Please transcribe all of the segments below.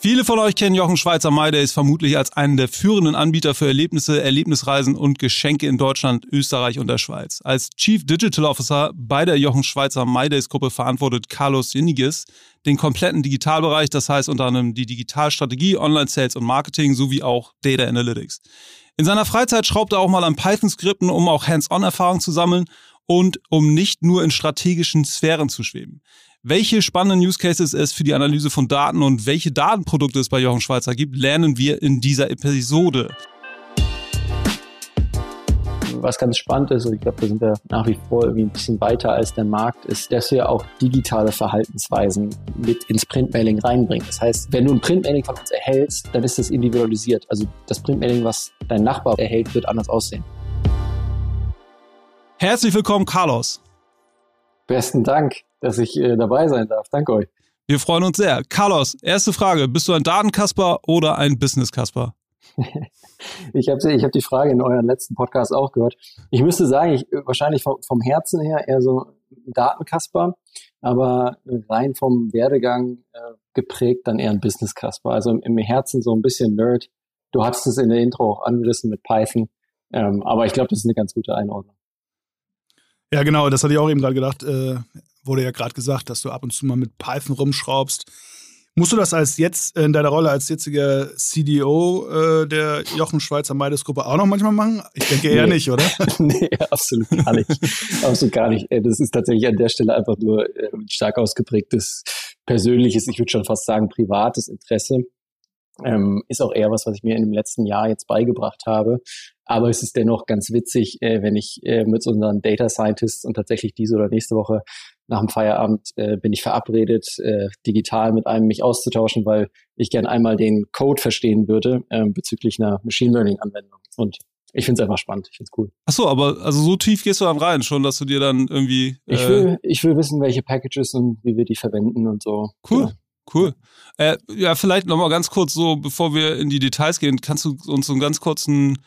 Viele von euch kennen Jochen Schweizer MyDays vermutlich als einen der führenden Anbieter für Erlebnisse, Erlebnisreisen und Geschenke in Deutschland, Österreich und der Schweiz. Als Chief Digital Officer bei der Jochen Schweizer MyDays Gruppe verantwortet Carlos Jeniges den kompletten Digitalbereich, das heißt unter anderem die Digitalstrategie, Online-Sales und Marketing sowie auch Data Analytics. In seiner Freizeit schraubt er auch mal an Python-Skripten, um auch Hands-on-Erfahrung zu sammeln und um nicht nur in strategischen Sphären zu schweben welche spannenden Use Cases es für die Analyse von Daten und welche Datenprodukte es bei Jochen Schweizer gibt, lernen wir in dieser Episode. Was ganz spannend ist, und ich glaube, da sind wir nach wie vor irgendwie ein bisschen weiter als der Markt, ist, dass wir auch digitale Verhaltensweisen mit ins Printmailing reinbringen. Das heißt, wenn du ein Printmailing von uns erhältst, dann ist das individualisiert. Also das Printmailing, was dein Nachbar erhält, wird anders aussehen. Herzlich willkommen, Carlos. Besten Dank dass ich äh, dabei sein darf. Danke euch. Wir freuen uns sehr. Carlos, erste Frage. Bist du ein Datenkasper oder ein Business-Kasper? ich habe ich hab die Frage in euren letzten Podcast auch gehört. Ich müsste sagen, ich wahrscheinlich vom, vom Herzen her eher so ein Datenkasper, aber rein vom Werdegang äh, geprägt dann eher ein Business-Kasper. Also im, im, Herzen so ein bisschen Nerd. Du hattest es in der Intro auch angerissen mit Python, ähm, aber ich glaube, das ist eine ganz gute Einordnung. Ja, genau, das hatte ich auch eben gerade gedacht. Äh, wurde ja gerade gesagt, dass du ab und zu mal mit Python rumschraubst. Musst du das als jetzt in deiner Rolle als jetziger CDO äh, der Jochen Schweizer Meides Gruppe auch noch manchmal machen? Ich denke eher nee. nicht, oder? nee, absolut gar nicht. absolut gar nicht. Das ist tatsächlich an der Stelle einfach nur äh, stark ausgeprägtes persönliches, ich würde schon fast sagen privates Interesse. Ähm, ist auch eher was, was ich mir in dem letzten Jahr jetzt beigebracht habe. Aber es ist dennoch ganz witzig, äh, wenn ich äh, mit unseren Data Scientists und tatsächlich diese oder nächste Woche nach dem Feierabend äh, bin ich verabredet, äh, digital mit einem mich auszutauschen, weil ich gern einmal den Code verstehen würde äh, bezüglich einer Machine Learning Anwendung. Und ich finde es einfach spannend, ich finde es cool. Ach so, aber also so tief gehst du dann rein schon, dass du dir dann irgendwie. Äh ich will, ich will wissen, welche Packages und wie wir die verwenden und so. Cool. Ja. Cool. Äh, ja, vielleicht nochmal ganz kurz so, bevor wir in die Details gehen, kannst du uns so einen ganz kurzen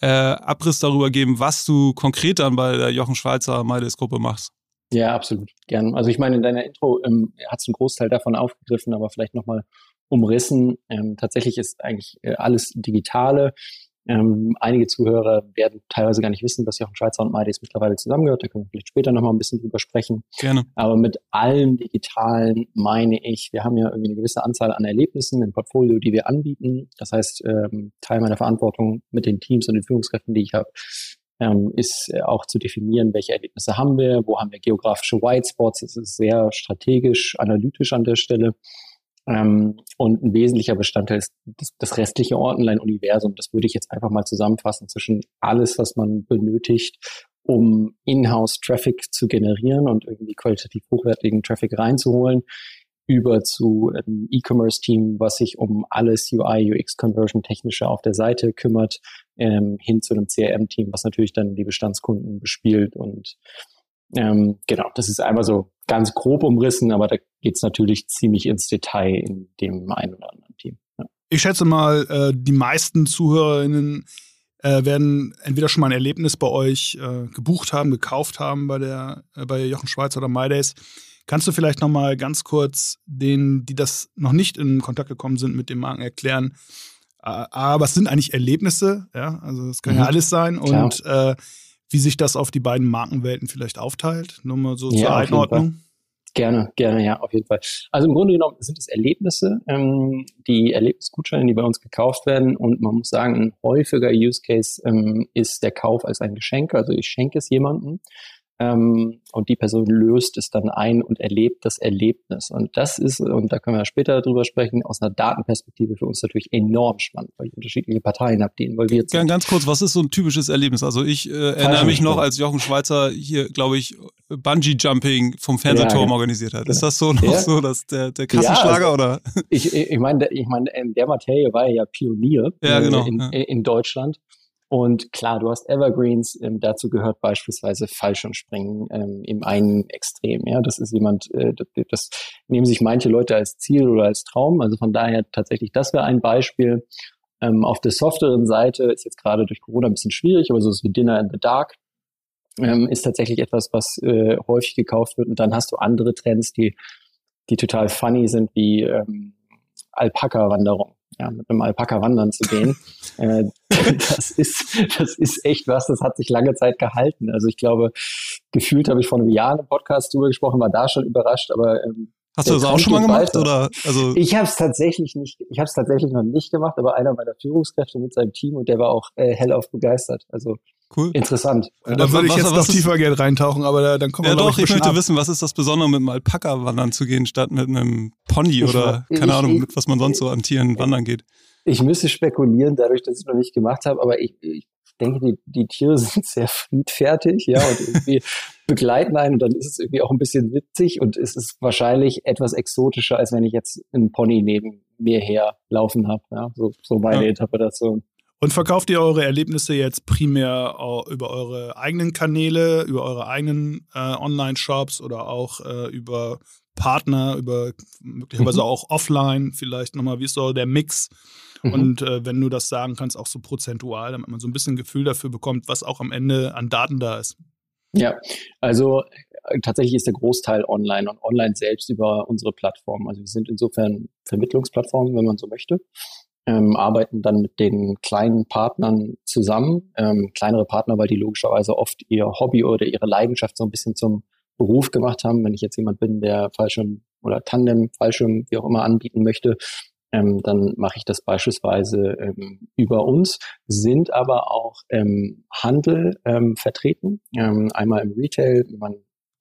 äh, Abriss darüber geben, was du konkret dann bei der Jochen Schweizer Meides Gruppe machst? Ja, absolut. Gern. Also ich meine, in deiner Intro ähm, hat es einen Großteil davon aufgegriffen, aber vielleicht nochmal umrissen. Ähm, tatsächlich ist eigentlich äh, alles Digitale. Ähm, einige Zuhörer werden teilweise gar nicht wissen, dass Jochen Schweizer und MyDays mittlerweile zusammengehört. Da können wir vielleicht später nochmal ein bisschen drüber sprechen. Gerne. Aber mit allem Digitalen meine ich, wir haben ja irgendwie eine gewisse Anzahl an Erlebnissen im Portfolio, die wir anbieten. Das heißt, ähm, Teil meiner Verantwortung mit den Teams und den Führungskräften, die ich habe, ähm, ist äh, auch zu definieren, welche Erlebnisse haben wir, wo haben wir geografische White Spots. Es ist sehr strategisch, analytisch an der Stelle. Ähm, und ein wesentlicher Bestandteil ist das, das restliche Online-Universum. Das würde ich jetzt einfach mal zusammenfassen zwischen alles, was man benötigt, um In-house-Traffic zu generieren und irgendwie qualitativ hochwertigen Traffic reinzuholen, über zu einem E-Commerce-Team, was sich um alles UI, UX-Conversion technische auf der Seite kümmert, ähm, hin zu einem CRM-Team, was natürlich dann die Bestandskunden bespielt. Und ähm, genau, das ist einmal so ganz grob umrissen, aber da geht es natürlich ziemlich ins Detail in dem einen oder anderen Team. Ja. Ich schätze mal, äh, die meisten ZuhörerInnen äh, werden entweder schon mal ein Erlebnis bei euch äh, gebucht haben, gekauft haben bei der äh, bei Jochen Schweizer oder MyDays. Kannst du vielleicht noch mal ganz kurz denen, die das noch nicht in Kontakt gekommen sind, mit dem Marken erklären, A, was sind eigentlich Erlebnisse? Ja, also es kann mhm. ja alles sein. Klar. Und äh, wie sich das auf die beiden Markenwelten vielleicht aufteilt. Nur mal so ja, zur Einordnung. Gerne, gerne, ja, auf jeden Fall. Also im Grunde genommen sind es Erlebnisse, ähm, die Erlebnisgutscheine, die bei uns gekauft werden. Und man muss sagen, ein häufiger Use Case ähm, ist der Kauf als ein Geschenk. Also ich schenke es jemandem ähm, und die Person löst es dann ein und erlebt das Erlebnis. Und das ist, und da können wir später drüber sprechen, aus einer Datenperspektive für uns natürlich enorm spannend, weil ich unterschiedliche Parteien habe, die involviert sind. Ganz kurz, was ist so ein typisches Erlebnis? Also ich äh, erinnere mich noch, als Jochen Schweizer hier, glaube ich, Bungee-Jumping vom Fernsehturm ja, organisiert hat. Ist das so noch ja. so, dass der, der Kassenschlager also, oder? Ich, ich meine, ich meine, in der Materie war er ja Pionier ja, genau, in, in Deutschland. Und klar, du hast Evergreens, ähm, dazu gehört beispielsweise Fallschirmspringen ähm, im einen Extrem. Ja, das ist jemand, äh, das, das nehmen sich manche Leute als Ziel oder als Traum. Also von daher tatsächlich, das wäre ein Beispiel. Ähm, auf der softeren Seite ist jetzt gerade durch Corona ein bisschen schwierig, aber so ist wie Dinner in the Dark ähm, ist tatsächlich etwas, was äh, häufig gekauft wird. Und dann hast du andere Trends, die, die total funny sind, wie ähm, Alpaka-Wanderung ja, mit einem Alpaka wandern zu gehen. äh, das ist, das ist echt was, das hat sich lange Zeit gehalten. Also ich glaube, gefühlt habe ich vor einem Jahr im Podcast drüber gesprochen, war da schon überrascht, aber ähm, Hast du das auch schon mal gemacht weiter. oder also Ich habe es tatsächlich nicht, ich habe es tatsächlich noch nicht gemacht, aber einer meiner Führungskräfte mit seinem Team und der war auch äh, hellauf begeistert. Also Cool. Interessant. Ja, da würde ich jetzt noch tiefer Geld reintauchen, aber da, dann kommen wir Ja doch, ich, ich möchte ab. wissen, was ist das Besondere mit einem Alpaka wandern zu gehen, statt mit einem Pony ich, oder keine ich, Ahnung, mit was man sonst so an Tieren wandern geht. Ich müsste spekulieren, dadurch, dass ich es noch nicht gemacht habe, aber ich, ich denke, die, die Tiere sind sehr friedfertig, ja, und irgendwie begleiten einen und dann ist es irgendwie auch ein bisschen witzig und es ist wahrscheinlich etwas exotischer, als wenn ich jetzt einen Pony neben mir her laufen habe, ja, so, so meine ja. Interpretation. Und verkauft ihr eure Erlebnisse jetzt primär über eure eigenen Kanäle, über eure eigenen äh, Online-Shops oder auch äh, über Partner, über möglicherweise mhm. auch offline, vielleicht nochmal, wie ist so der Mix? Mhm. Und äh, wenn du das sagen kannst, auch so prozentual, damit man so ein bisschen Gefühl dafür bekommt, was auch am Ende an Daten da ist. Ja, also äh, tatsächlich ist der Großteil online und online selbst über unsere Plattform. Also wir sind insofern Vermittlungsplattformen, wenn man so möchte ähm, arbeiten dann mit den kleinen Partnern zusammen. Ähm, kleinere Partner, weil die logischerweise oft ihr Hobby oder ihre Leidenschaft so ein bisschen zum Beruf gemacht haben. Wenn ich jetzt jemand bin, der Fallschirm oder Tandem, Fallschirm, wie auch immer anbieten möchte, ähm, dann mache ich das beispielsweise ähm, über uns, sind aber auch ähm, Handel ähm, vertreten, ähm, einmal im Retail, man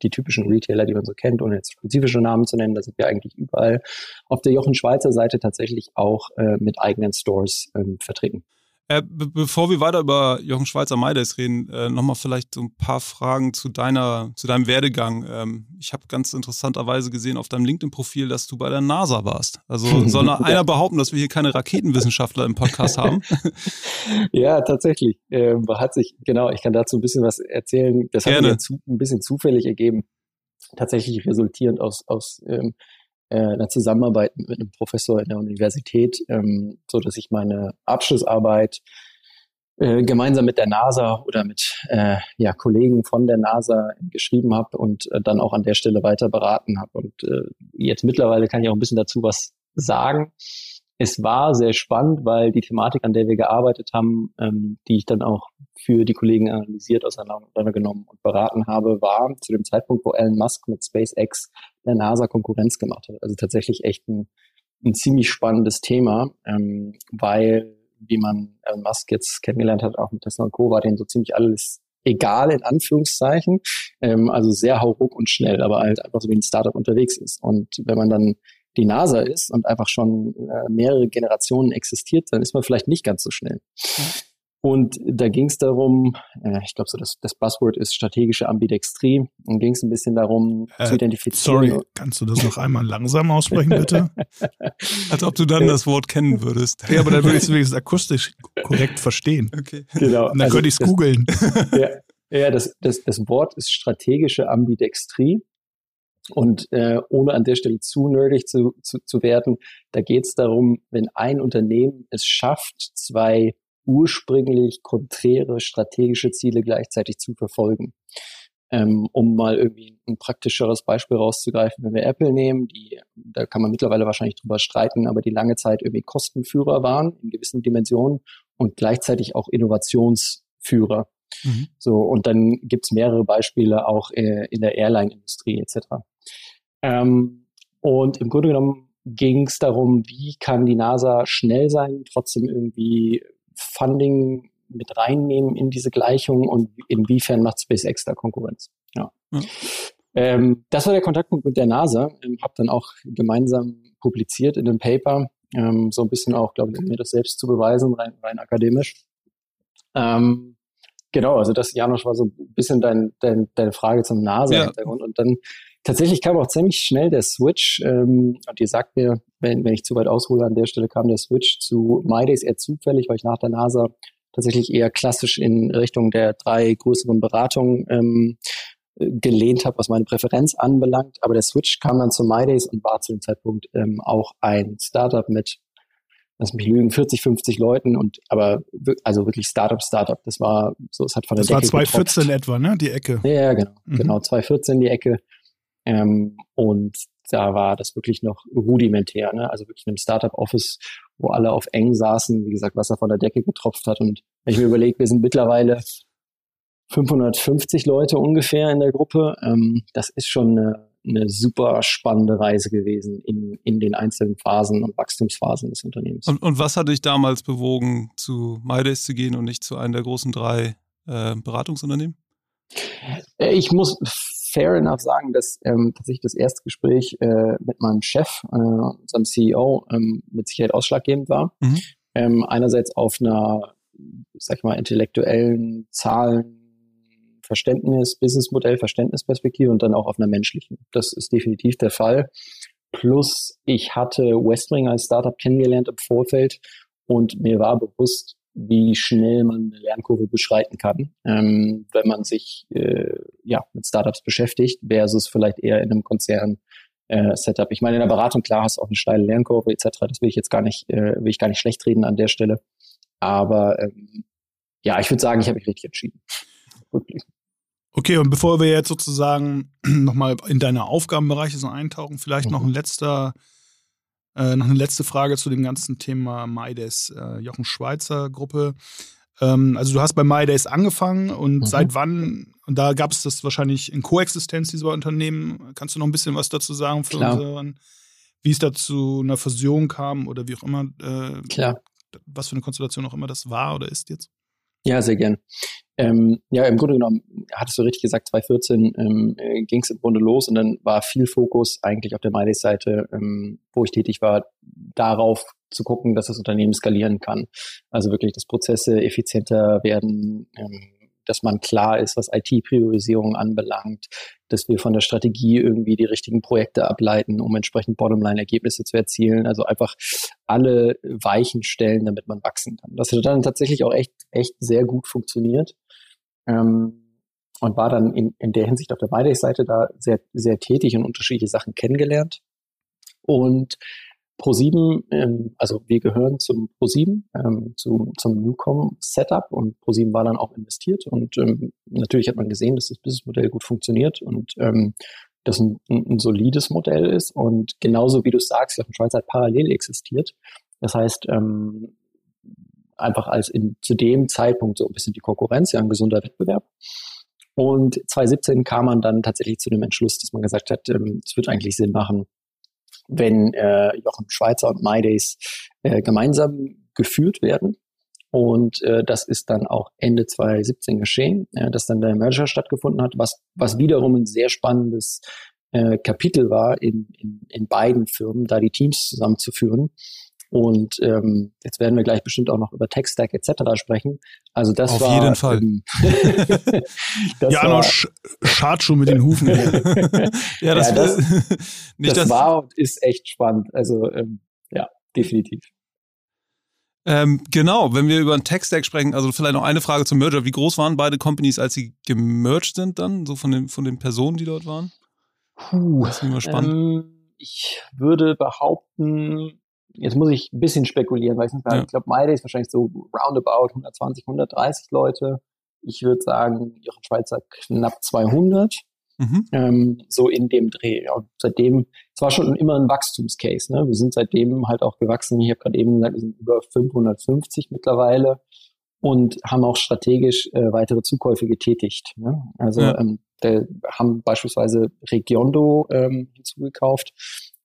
die typischen Retailer, die man so kennt, ohne jetzt spezifische Namen zu nennen, da sind wir eigentlich überall auf der Jochen Schweizer Seite tatsächlich auch äh, mit eigenen Stores ähm, vertreten. Äh, bevor wir weiter über Jochen Schweizer MyDays reden, äh, nochmal vielleicht so ein paar Fragen zu deiner, zu deinem Werdegang. Ähm, ich habe ganz interessanterweise gesehen auf deinem LinkedIn-Profil, dass du bei der NASA warst. Also soll ja. einer behaupten, dass wir hier keine Raketenwissenschaftler im Podcast haben? ja, tatsächlich. Ähm, hat sich, genau, ich kann dazu ein bisschen was erzählen. Das Gerne. hat sich ein bisschen zufällig ergeben. Tatsächlich resultierend aus, aus ähm, äh, einer Zusammenarbeit mit einem Professor in der Universität, ähm, so dass ich meine Abschlussarbeit äh, gemeinsam mit der NASA oder mit äh, ja, Kollegen von der NASA geschrieben habe und äh, dann auch an der Stelle weiter beraten habe. Und äh, jetzt mittlerweile kann ich auch ein bisschen dazu was sagen es war sehr spannend, weil die Thematik, an der wir gearbeitet haben, ähm, die ich dann auch für die Kollegen analysiert, auseinandergenommen und beraten habe, war zu dem Zeitpunkt, wo Elon Musk mit SpaceX der NASA Konkurrenz gemacht hat. Also tatsächlich echt ein, ein ziemlich spannendes Thema, ähm, weil, wie man Elon Musk jetzt kennengelernt hat, auch mit Tesla und Co., war denen so ziemlich alles egal in Anführungszeichen, ähm, also sehr hauruck und schnell, aber halt einfach so wie ein Startup unterwegs ist. Und wenn man dann die NASA ist und einfach schon äh, mehrere Generationen existiert, dann ist man vielleicht nicht ganz so schnell. Und da ging es darum, äh, ich glaube so, das, das Buzzword ist strategische Ambidextrie. Und ging es ein bisschen darum äh, zu identifizieren. Sorry, kannst du das noch einmal langsam aussprechen, bitte? Als ob du dann das Wort kennen würdest. Ja, aber dann würde ich es wenigstens akustisch korrekt verstehen. Okay. Genau. Und dann also könnte ich es googeln. Ja, ja das, das, das Wort ist strategische Ambidextrie. Und äh, ohne an der Stelle zu nerdig zu, zu, zu werden, da geht es darum, wenn ein Unternehmen es schafft, zwei ursprünglich konträre strategische Ziele gleichzeitig zu verfolgen. Ähm, um mal irgendwie ein praktischeres Beispiel rauszugreifen, wenn wir Apple nehmen, die, da kann man mittlerweile wahrscheinlich drüber streiten, aber die lange Zeit irgendwie Kostenführer waren in gewissen Dimensionen und gleichzeitig auch Innovationsführer. Mhm. So, und dann gibt's mehrere Beispiele auch äh, in der Airline-Industrie etc. Ähm, und im Grunde genommen ging es darum, wie kann die NASA schnell sein, trotzdem irgendwie Funding mit reinnehmen in diese Gleichung und inwiefern macht SpaceX da Konkurrenz. Ja. ja. Ähm, das war der Kontaktpunkt mit der NASA. Ähm, habe dann auch gemeinsam publiziert in dem Paper, ähm, so ein bisschen auch, glaube ich, um mir das selbst zu beweisen, rein, rein akademisch. Ähm, genau, also das, Janusz, war so ein bisschen dein, dein, deine Frage zum NASA-Hintergrund. Ja. Und dann tatsächlich kam auch ziemlich schnell der Switch, ähm, und ihr sagt mir, wenn, wenn ich zu weit aushole an der Stelle, kam der Switch zu MyDays eher zufällig, weil ich nach der NASA tatsächlich eher klassisch in Richtung der drei größeren Beratungen ähm, gelehnt habe, was meine Präferenz anbelangt. Aber der Switch kam dann zu MyDays und war zu dem Zeitpunkt ähm, auch ein Startup mit, lass mich lügen, 40, 50 Leuten und aber also wirklich Startup, Startup. Das war so, es hat von der das Decke war 2014 getroppt. etwa, ne? Die Ecke. Ja, genau, mhm. genau 2014 die Ecke. Ähm, und da war das wirklich noch rudimentär, ne? Also wirklich in einem Startup-Office, wo alle auf eng saßen, wie gesagt, Wasser von der Decke getropft hat. Und wenn ich mir überlege, wir sind mittlerweile 550 Leute ungefähr in der Gruppe. Ähm, das ist schon eine, eine super spannende Reise gewesen in, in den einzelnen Phasen und Wachstumsphasen des Unternehmens. Und, und was hat dich damals bewogen, zu MyDays zu gehen und nicht zu einem der großen drei äh, Beratungsunternehmen? Äh, ich muss fair enough sagen, dass ähm, tatsächlich das erste Gespräch äh, mit meinem Chef, äh, unserem CEO, ähm, mit Sicherheit ausschlaggebend war. Mhm. Ähm, einerseits auf einer, sag ich mal, intellektuellen Zahlen, Verständnis, Businessmodell, Verständnisperspektive und dann auch auf einer menschlichen. Das ist definitiv der Fall. Plus, ich hatte Westwing als Startup kennengelernt im Vorfeld und mir war bewusst, wie schnell man eine Lernkurve beschreiten kann, ähm, wenn man sich äh, ja mit Startups beschäftigt, versus vielleicht eher in einem Konzern äh, Setup. Ich meine, in der Beratung klar hast du auch eine steile Lernkurve etc. Das will ich jetzt gar nicht, äh, will ich gar nicht schlecht reden an der Stelle. Aber ähm, ja, ich würde sagen, ich habe mich richtig entschieden. Okay, und bevor wir jetzt sozusagen nochmal in deine Aufgabenbereiche so eintauchen, vielleicht mhm. noch ein letzter, äh, noch eine letzte Frage zu dem ganzen Thema MyDays, äh, Jochen Schweizer Gruppe. Ähm, also du hast bei MyDays angefangen und mhm. seit wann, und da gab es das wahrscheinlich in Koexistenz dieser Unternehmen, kannst du noch ein bisschen was dazu sagen für Klar. unseren, wie es da zu einer Fusion kam oder wie auch immer, äh, Klar. was für eine Konstellation auch immer das war oder ist jetzt? Ja, sehr gern. Ähm, ja, im Grunde genommen, hattest du richtig gesagt, 2014 ähm, äh, ging es im Grunde los und dann war viel Fokus eigentlich auf der MyDays-Seite, ähm, wo ich tätig war, darauf zu gucken, dass das Unternehmen skalieren kann. Also wirklich, dass Prozesse effizienter werden, ähm, dass man klar ist, was IT-Priorisierung anbelangt, dass wir von der Strategie irgendwie die richtigen Projekte ableiten, um entsprechend Bottomline-Ergebnisse zu erzielen. Also einfach alle Weichen stellen, damit man wachsen kann. Das hat dann tatsächlich auch echt, echt sehr gut funktioniert. Ähm, und war dann in, in der Hinsicht auf der MyDays-Seite da sehr, sehr tätig und unterschiedliche Sachen kennengelernt. Und Pro7, ähm, also wir gehören zum Pro7, ähm, zu, zum Newcom-Setup und Pro7 war dann auch investiert und ähm, natürlich hat man gesehen, dass das Businessmodell gut funktioniert und ähm, das ein, ein, solides Modell ist und genauso wie du sagst, Schweiz hat parallel existiert. Das heißt, ähm, einfach als in, zu dem Zeitpunkt so ein bisschen die Konkurrenz, ja, ein gesunder Wettbewerb. Und 2017 kam man dann tatsächlich zu dem Entschluss, dass man gesagt hat, ähm, es wird eigentlich Sinn machen, wenn äh, Jochen Schweizer und MyDays äh, gemeinsam geführt werden. Und äh, das ist dann auch Ende 2017 geschehen, äh, dass dann der Merger stattgefunden hat, was, was wiederum ein sehr spannendes äh, Kapitel war in, in, in beiden Firmen, da die Teams zusammenzuführen. Und ähm, jetzt werden wir gleich bestimmt auch noch über Tech-Stack etc. sprechen. Also das Auf war. Auf jeden Fall. Ähm, ja, noch schad schon mit den Hufen. ja, das, ja, das, nicht das, das war und ist echt spannend. Also ähm, ja, definitiv. Ähm, genau, wenn wir über einen Tech-Stack sprechen, also vielleicht noch eine Frage zum Merger. Wie groß waren beide Companies, als sie gemerged sind dann, so von den, von den Personen, die dort waren? Puh, das ist immer spannend. Ähm, ich würde behaupten, jetzt muss ich ein bisschen spekulieren, weil ich nicht ja. ich glaube, Maide ist wahrscheinlich so roundabout 120, 130 Leute. Ich würde sagen, Jochen Schweizer knapp 200. Mhm. Ähm, so in dem Dreh. Und seitdem, es war schon immer ein Wachstumscase. Ne? Wir sind seitdem halt auch gewachsen. Ich habe gerade eben gesagt, wir sind über 550 mittlerweile und haben auch strategisch äh, weitere Zukäufe getätigt. Ne? Also ja. ähm, haben beispielsweise Regiondo ähm, hinzugekauft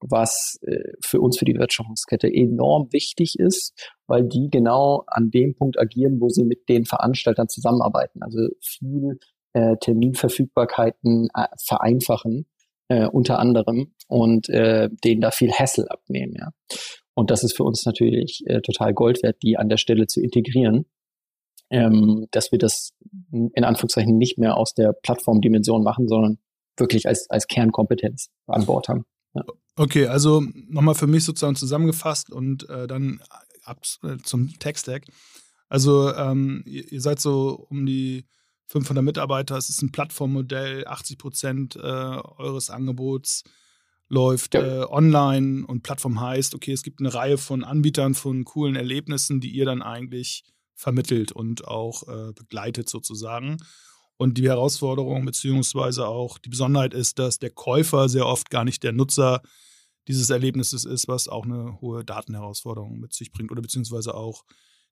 was äh, für uns für die Wertschöpfungskette enorm wichtig ist, weil die genau an dem Punkt agieren, wo sie mit den Veranstaltern zusammenarbeiten. Also viel äh, Terminverfügbarkeiten äh, vereinfachen, äh, unter anderem, und äh, denen da viel Hassel abnehmen. Ja. Und das ist für uns natürlich äh, total Gold wert, die an der Stelle zu integrieren. Ähm, dass wir das in Anführungszeichen nicht mehr aus der Plattformdimension machen, sondern wirklich als, als Kernkompetenz an Bord haben. Ja. Okay, also nochmal für mich sozusagen zusammengefasst und äh, dann ab äh, zum Tech-Stack. Also ähm, ihr, ihr, seid so um die 500 Mitarbeiter, es ist ein Plattformmodell, 80 Prozent äh, eures Angebots läuft ja. äh, online und Plattform heißt, okay, es gibt eine Reihe von Anbietern von coolen Erlebnissen, die ihr dann eigentlich vermittelt und auch äh, begleitet sozusagen. Und die Herausforderung beziehungsweise auch die Besonderheit ist, dass der Käufer sehr oft gar nicht der Nutzer dieses Erlebnisses ist, was auch eine hohe Datenherausforderung mit sich bringt oder beziehungsweise auch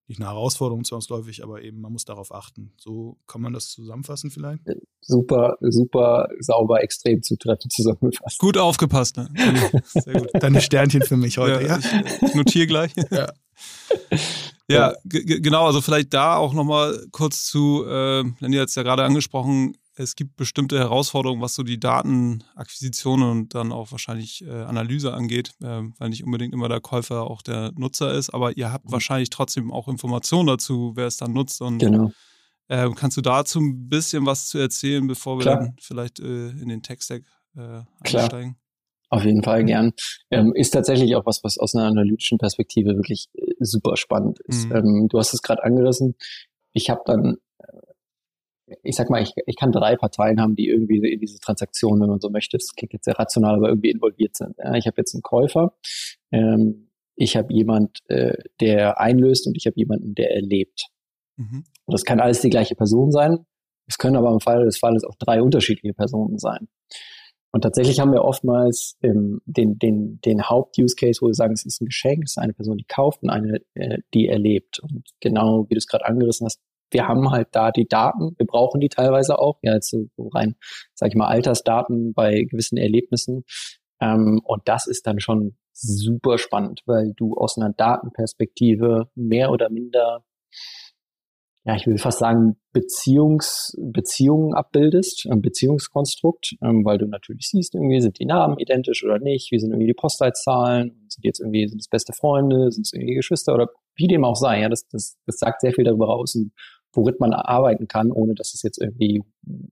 nicht eine Herausforderung zwangsläufig, aber eben man muss darauf achten. So kann man das zusammenfassen vielleicht? Super, super sauber, extrem zutreffend zusammengefasst. Gut aufgepasst, ne? Sehr gut. Deine Sternchen für mich heute, ja. ja? Ich, ich notiere gleich. Ja. Ja, genau, also vielleicht da auch nochmal kurz zu, äh, Lenny hat es ja gerade angesprochen, es gibt bestimmte Herausforderungen, was so die Datenakquisition und dann auch wahrscheinlich äh, Analyse angeht, äh, weil nicht unbedingt immer der Käufer auch der Nutzer ist, aber ihr habt mhm. wahrscheinlich trotzdem auch Informationen dazu, wer es dann nutzt. Und genau. äh, kannst du dazu ein bisschen was zu erzählen, bevor wir Klar. dann vielleicht äh, in den Tech-Stack äh, einsteigen? Auf jeden Fall gern. Ähm, ist tatsächlich auch was, was aus einer analytischen Perspektive wirklich äh, super spannend ist. Mhm. Ähm, du hast es gerade angerissen. Ich habe dann ich sag mal, ich, ich kann drei Parteien haben, die irgendwie in diese Transaktion, wenn man so möchte, das klingt jetzt sehr rational, aber irgendwie involviert sind. Ja, ich habe jetzt einen Käufer, ähm, ich habe jemand, äh, der einlöst und ich habe jemanden, der erlebt. Mhm. das kann alles die gleiche Person sein. Es können aber im Fall des Falles auch drei unterschiedliche Personen sein. Und tatsächlich haben wir oftmals ähm, den, den, den Haupt-Use-Case, wo wir sagen, es ist ein Geschenk, es ist eine Person, die kauft und eine, äh, die erlebt. Und genau wie du es gerade angerissen hast, wir haben halt da die Daten, wir brauchen die teilweise auch, ja, jetzt so rein, sag ich mal, Altersdaten bei gewissen Erlebnissen. Ähm, und das ist dann schon super spannend, weil du aus einer Datenperspektive mehr oder minder, ja, ich will fast sagen, Beziehungs, Beziehungen abbildest, ein Beziehungskonstrukt, ähm, weil du natürlich siehst, irgendwie sind die Namen identisch oder nicht, wie sind irgendwie die Postleitzahlen, sind jetzt irgendwie, sind es beste Freunde, sind es irgendwie Geschwister oder wie dem auch sei, ja, das, das, das sagt sehr viel darüber aus, worin man arbeiten kann, ohne dass es jetzt irgendwie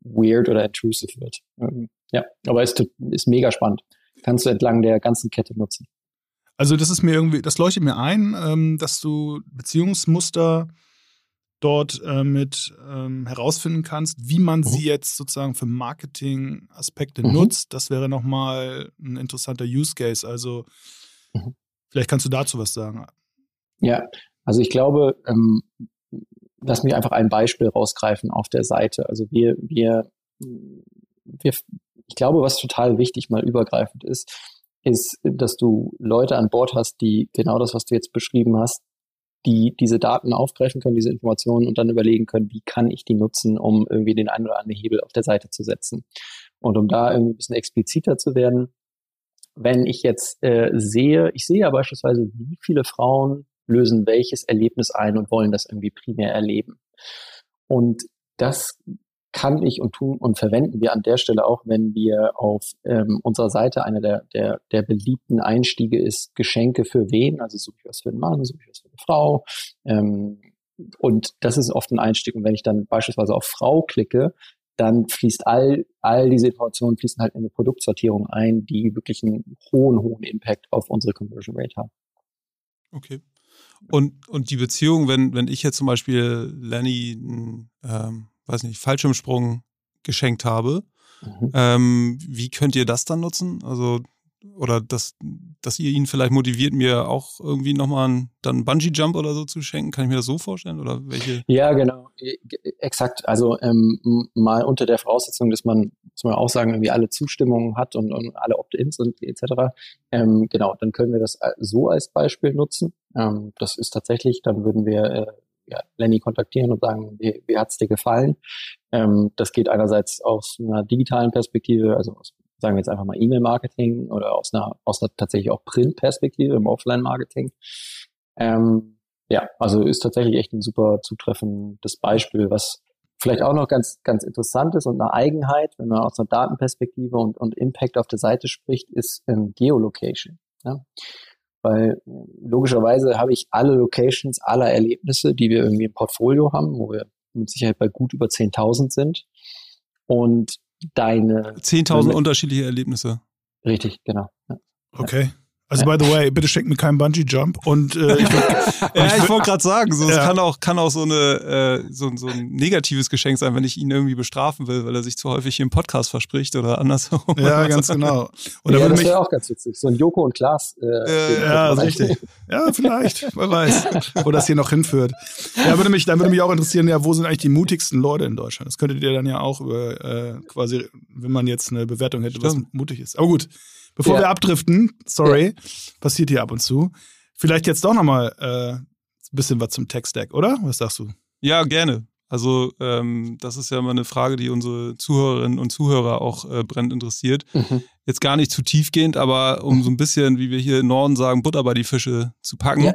weird oder intrusive wird. Ähm, ja, aber es ist, ist mega spannend. Kannst du entlang der ganzen Kette nutzen. Also das ist mir irgendwie, das leuchtet mir ein, ähm, dass du Beziehungsmuster dort äh, mit ähm, herausfinden kannst, wie man mhm. sie jetzt sozusagen für Marketing-Aspekte mhm. nutzt. Das wäre nochmal ein interessanter Use Case. Also mhm. vielleicht kannst du dazu was sagen. Ja, also ich glaube, ähm, lass mich einfach ein Beispiel rausgreifen auf der Seite. Also wir, wir, wir, ich glaube, was total wichtig mal übergreifend ist, ist, dass du Leute an Bord hast, die genau das, was du jetzt beschrieben hast, die diese Daten aufgreifen können, diese Informationen und dann überlegen können, wie kann ich die nutzen, um irgendwie den einen oder anderen Hebel auf der Seite zu setzen. Und um da irgendwie ein bisschen expliziter zu werden, wenn ich jetzt äh, sehe, ich sehe ja beispielsweise, wie viele Frauen lösen welches Erlebnis ein und wollen das irgendwie primär erleben. Und das kann ich und tun und verwenden wir an der Stelle auch, wenn wir auf ähm, unserer Seite einer der, der, der beliebten Einstiege ist Geschenke für wen, also suche ich was für einen Mann, suche ich was für eine Frau. Ähm, und das ist oft ein Einstieg. Und wenn ich dann beispielsweise auf Frau klicke, dann fließt all, all diese Informationen fließen halt in eine Produktsortierung ein, die wirklich einen hohen, hohen Impact auf unsere Conversion Rate haben. Okay. Und, und die Beziehung, wenn, wenn ich jetzt zum Beispiel Lenny ähm, weiß nicht, Fallschirmsprung geschenkt habe, mhm. ähm, wie könnt ihr das dann nutzen? Also oder dass, dass ihr ihn vielleicht motiviert, mir auch irgendwie nochmal einen, dann Bungee-Jump oder so zu schenken? Kann ich mir das so vorstellen? Oder welche? Ja, genau. E, exakt. Also ähm, mal unter der Voraussetzung, dass man, muss man auch sagen, irgendwie alle Zustimmungen hat und, und alle Opt-ins und etc. Ähm, genau, dann können wir das so als Beispiel nutzen. Ähm, das ist tatsächlich, dann würden wir äh, Lenny kontaktieren und sagen, wie, wie hat es dir gefallen? Ähm, das geht einerseits aus einer digitalen Perspektive, also aus sagen wir jetzt einfach mal E-Mail-Marketing oder aus einer, aus einer tatsächlich auch Print-Perspektive im Offline-Marketing. Ähm, ja, also ist tatsächlich echt ein super zutreffendes Beispiel, was vielleicht auch noch ganz, ganz interessant ist und eine Eigenheit, wenn man aus einer Datenperspektive und, und Impact auf der Seite spricht, ist ähm, Geolocation. Ja? Weil logischerweise habe ich alle Locations aller Erlebnisse, die wir irgendwie im Portfolio haben, wo wir mit Sicherheit bei gut über 10.000 sind. Und deine. 10.000 unterschiedliche Erlebnisse. Richtig, genau. Ja. Okay. Also, by the way, bitte schenkt mir keinen Bungee-Jump. Und äh, ich, ja, ich wollte gerade sagen, so, ja. es kann auch, kann auch so, eine, äh, so, so ein negatives Geschenk sein, wenn ich ihn irgendwie bestrafen will, weil er sich zu häufig hier im Podcast verspricht oder andersherum. Ja, ganz genau. Oder ja, das wäre auch ganz witzig. So ein Joko und Klaas. Äh, ja, richtig. Ja, vielleicht. Wer weiß, wo das hier noch hinführt. Ja, würde mich, dann würde mich auch interessieren, ja, wo sind eigentlich die mutigsten Leute in Deutschland? Das könntet ihr dann ja auch über äh, quasi, wenn man jetzt eine Bewertung hätte, Stimmt. was mutig ist. Aber gut. Bevor ja. wir abdriften, sorry, ja. passiert hier ab und zu. Vielleicht jetzt doch nochmal äh, ein bisschen was zum Tech-Stack, oder? Was sagst du? Ja, gerne. Also ähm, das ist ja immer eine Frage, die unsere Zuhörerinnen und Zuhörer auch äh, brennend interessiert. Mhm. Jetzt gar nicht zu tiefgehend, aber um so ein bisschen, wie wir hier in Norden sagen, Butter bei die Fische zu packen. Ja.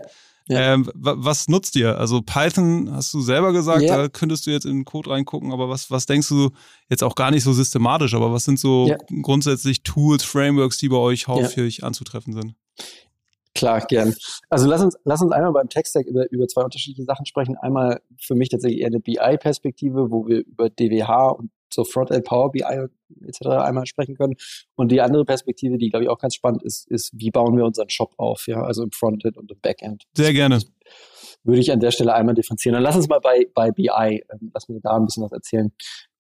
Ja. Ähm, was nutzt ihr? Also Python hast du selber gesagt, ja. da könntest du jetzt in den Code reingucken, aber was, was denkst du jetzt auch gar nicht so systematisch, aber was sind so ja. grundsätzlich Tools, Frameworks, die bei euch häufig anzutreffen sind? Klar, gern. Also lass uns, lass uns einmal beim Tech-Stack über, über zwei unterschiedliche Sachen sprechen. Einmal für mich tatsächlich eher eine BI-Perspektive, wo wir über DWH und so Frontend Power BI etc. einmal sprechen können. Und die andere Perspektive, die glaube ich auch ganz spannend ist, ist, wie bauen wir unseren Shop auf, ja, also im Frontend und im Backend. Sehr gerne. Würde ich an der Stelle einmal differenzieren. Dann lass uns mal bei, bei BI, ähm, lass mir da ein bisschen was erzählen.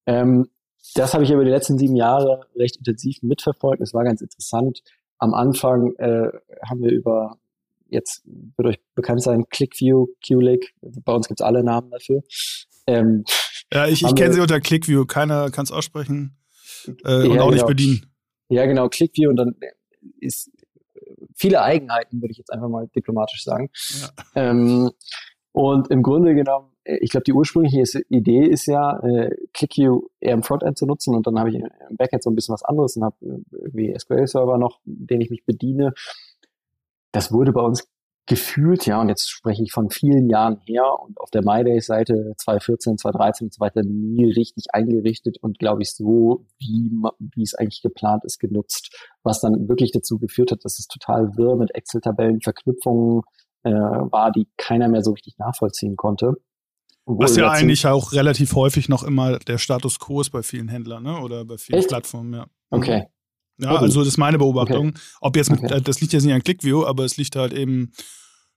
Ähm, das habe ich über die letzten sieben Jahre recht intensiv mitverfolgt. Es war ganz interessant. Am Anfang äh, haben wir über, jetzt wird euch bekannt sein, ClickView, QLick, bei uns gibt es alle Namen dafür. Ähm, ja, ich, ich kenne sie unter ClickView. Keiner kann es aussprechen äh, und ja, auch genau. nicht bedienen. Ja, genau, ClickView und dann ist viele Eigenheiten, würde ich jetzt einfach mal diplomatisch sagen. Ja. Ähm, und im Grunde genommen, äh, ich glaube, die ursprüngliche Idee ist ja, äh, ClickView eher im Frontend zu nutzen und dann habe ich im Backend so ein bisschen was anderes und habe irgendwie SQL-Server noch, den ich mich bediene. Das wurde bei uns gefühlt, ja, und jetzt spreche ich von vielen Jahren her und auf der MyDays-Seite 2014, 2013 und so weiter nie richtig eingerichtet und glaube ich so, wie, wie es eigentlich geplant ist, genutzt. Was dann wirklich dazu geführt hat, dass es total wirr mit Excel-Tabellen, Verknüpfungen äh, war, die keiner mehr so richtig nachvollziehen konnte. Was ja eigentlich auch relativ häufig noch immer der Status quo ist bei vielen Händlern, ne? Oder bei vielen Echt? Plattformen, ja. Okay. Ja, also das ist meine Beobachtung. Okay. Ob jetzt mit, okay. das liegt jetzt nicht an ClickView, aber es liegt halt eben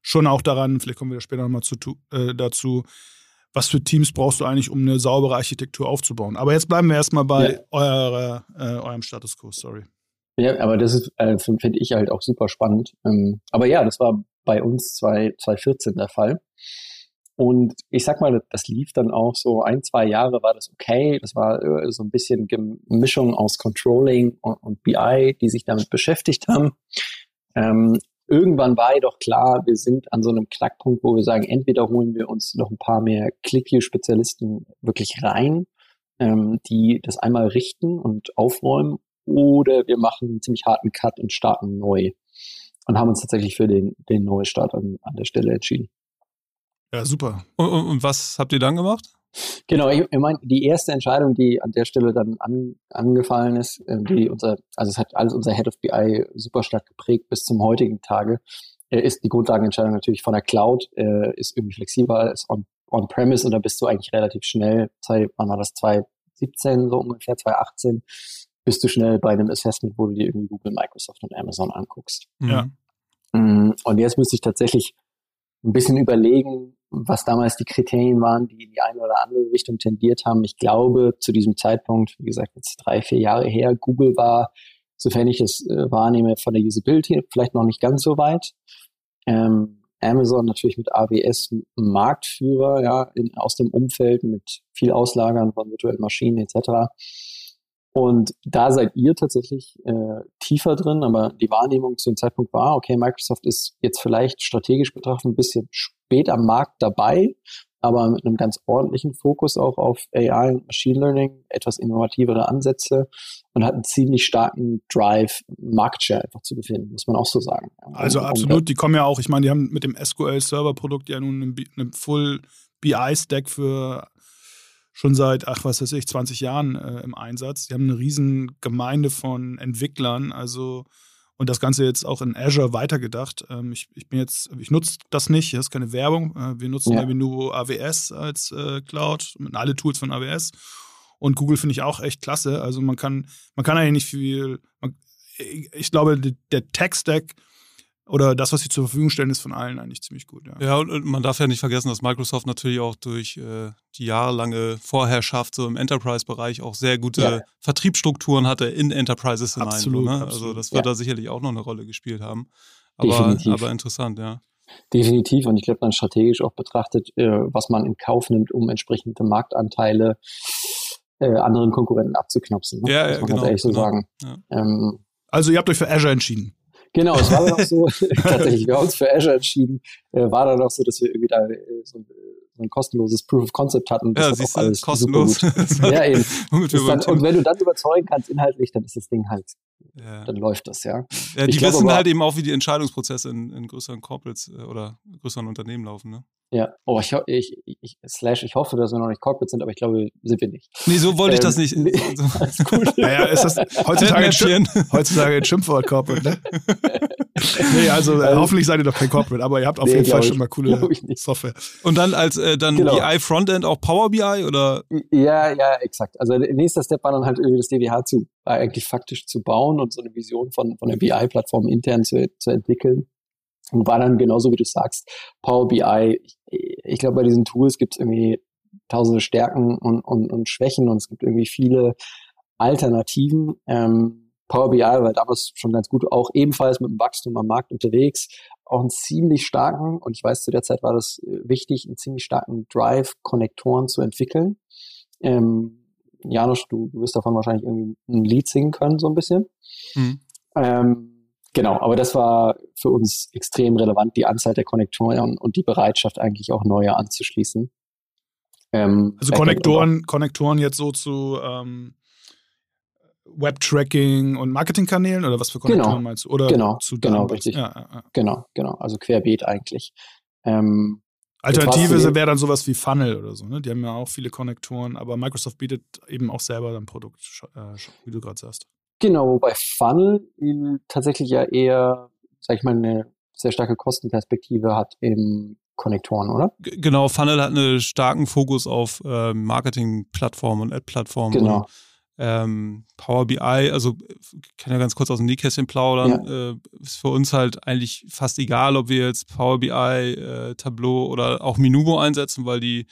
schon auch daran, vielleicht kommen wir später nochmal zu, äh, dazu, was für Teams brauchst du eigentlich, um eine saubere Architektur aufzubauen. Aber jetzt bleiben wir erstmal bei ja. eurer, äh, eurem Status quo, sorry. Ja, aber das ist, äh, finde ich halt auch super spannend. Ähm, aber ja, das war bei uns 2014 der Fall. Und ich sag mal, das lief dann auch so ein, zwei Jahre war das okay. Das war äh, so ein bisschen Mischung aus Controlling und, und, BI, die sich damit beschäftigt haben. Ähm, irgendwann war jedoch klar, wir sind an so einem Knackpunkt, wo wir sagen, entweder holen wir uns noch ein paar mehr ClickView-Spezialisten wirklich rein, ähm, die das einmal richten und aufräumen, oder wir machen einen ziemlich harten Cut und starten neu. Und haben uns tatsächlich für den, den Neustart an, an der Stelle entschieden. Ja, super. Und, und, was habt ihr dann gemacht? Genau, ich, ich meine, die erste Entscheidung, die an der Stelle dann an, angefallen ist, äh, die unser, also es hat alles unser Head of BI super stark geprägt bis zum heutigen Tage, äh, ist die Grundlagenentscheidung natürlich von der Cloud, äh, ist irgendwie flexibler, ist on, on-premise und da bist du eigentlich relativ schnell, zwei, wann war das, 2017 so ungefähr, 2018, bist du schnell bei einem Assessment, wo du dir irgendwie Google, Microsoft und Amazon anguckst. Ja. Mm, und jetzt müsste ich tatsächlich ein bisschen überlegen, was damals die Kriterien waren, die in die eine oder andere Richtung tendiert haben. Ich glaube, zu diesem Zeitpunkt, wie gesagt, jetzt drei, vier Jahre her, Google war, sofern ich es äh, wahrnehme, von der Usability vielleicht noch nicht ganz so weit. Ähm, Amazon natürlich mit AWS Marktführer, ja, in, aus dem Umfeld mit viel Auslagern von virtuellen Maschinen etc. Und da seid ihr tatsächlich äh, tiefer drin, aber die Wahrnehmung zu dem Zeitpunkt war, okay, Microsoft ist jetzt vielleicht strategisch betrachtet ein bisschen spät am Markt dabei, aber mit einem ganz ordentlichen Fokus auch auf AI und Machine Learning, etwas innovativere Ansätze und hat einen ziemlich starken Drive, Marktshare einfach zu befinden, muss man auch so sagen. Also und, absolut, und, die kommen ja auch, ich meine, die haben mit dem SQL Server Produkt ja nun einen, einen Full BI Stack für schon seit, ach was weiß ich, 20 Jahren äh, im Einsatz. Die haben eine riesen Gemeinde von Entwicklern, also und das Ganze jetzt auch in Azure weitergedacht. Ähm, ich, ich bin jetzt, ich nutze das nicht, das ist keine Werbung. Äh, wir nutzen ja. Revenue AWS als äh, Cloud, alle Tools von AWS. Und Google finde ich auch echt klasse. Also man kann, man kann eigentlich nicht viel, man, ich glaube, der Tech-Stack oder das, was sie zur Verfügung stellen, ist von allen eigentlich ziemlich gut. Ja, ja und man darf ja nicht vergessen, dass Microsoft natürlich auch durch äh, die jahrelange Vorherrschaft so im Enterprise-Bereich auch sehr gute ja. Vertriebsstrukturen hatte in Enterprises hinein. Absolut, so, ne? absolut. Also das wird ja. da sicherlich auch noch eine Rolle gespielt haben. Aber, aber interessant, ja. Definitiv. Und ich glaube, dann strategisch auch betrachtet, äh, was man in Kauf nimmt, um entsprechende Marktanteile äh, anderen Konkurrenten abzuknopsen. Ne? Ja, ja, muss genau, ehrlich so genau. sagen. Ja. Ähm, also ihr habt euch für Azure entschieden. Genau, es war dann auch so, tatsächlich, wir haben uns für Azure entschieden, äh, war dann auch so, dass wir irgendwie da äh, so, so, ein kostenloses Proof of Concept hatten. Das ja, siehst du, kostenlos. ja, eben. Dann, und wenn du dann überzeugen kannst inhaltlich, dann ist das Ding halt ja. dann läuft das, ja. Ja, die wissen aber, halt eben auch, wie die Entscheidungsprozesse in, in größeren Corporates äh, oder größeren Unternehmen laufen, ne? Ja, oh, ich, ich, ich, slash, ich hoffe, dass wir noch nicht Corporate sind, aber ich glaube, sind wir nicht. Nee, so wollte ähm, ich das nicht. Nee, alles gut. naja, ist das heutzutage, ein, heutzutage ein Schimpfwort Corporate, ne? nee, also äh, hoffentlich seid ihr doch kein Corporate, aber ihr habt auf nee, jeden Fall ich, schon mal coole Software. Und dann als äh, dann genau. BI Frontend auch Power BI oder? Ja, ja, exakt. Also nächster Step war dann halt irgendwie das DWH zu eigentlich faktisch zu bauen und so eine Vision von, von der BI-Plattform intern zu, zu entwickeln. Und war dann genauso, wie du sagst, Power BI. Ich, ich glaube, bei diesen Tools gibt es irgendwie tausende Stärken und, und, und Schwächen und es gibt irgendwie viele Alternativen. Ähm, Power BI war damals schon ganz gut, auch ebenfalls mit dem Wachstum am Markt unterwegs. Auch einen ziemlich starken, und ich weiß, zu der Zeit war das äh, wichtig, einen ziemlich starken Drive, Konnektoren zu entwickeln. Ähm, Janusz, du, du wirst davon wahrscheinlich irgendwie ein Lied singen können, so ein bisschen. Mhm. Ähm, genau, aber das war für uns extrem relevant, die Anzahl der Konnektoren und die Bereitschaft eigentlich auch neue anzuschließen. Ähm, also Konnektoren, Konnektoren jetzt so zu ähm, Web-Tracking und Marketingkanälen oder was für Konnektoren genau, meinst du? Oder genau, zu genau, richtig. Ja, ja, ja. Genau, genau. Also querbeet eigentlich. Ähm, Alternative wäre dann sowas wie Funnel oder so. Ne? Die haben ja auch viele Konnektoren, aber Microsoft bietet eben auch selber ein Produkt, äh, wie du gerade sagst. Genau, wobei Funnel tatsächlich ja eher, sag ich mal, eine sehr starke Kostenperspektive hat im Konnektoren, oder? Genau, Funnel hat einen starken Fokus auf äh, Marketing-Plattformen und Ad-Plattformen. Genau. Und ähm, Power BI, also ich kann ja ganz kurz aus dem Nähkästchen plaudern, ja. äh, ist für uns halt eigentlich fast egal, ob wir jetzt Power BI, äh, Tableau oder auch Minubo einsetzen, weil die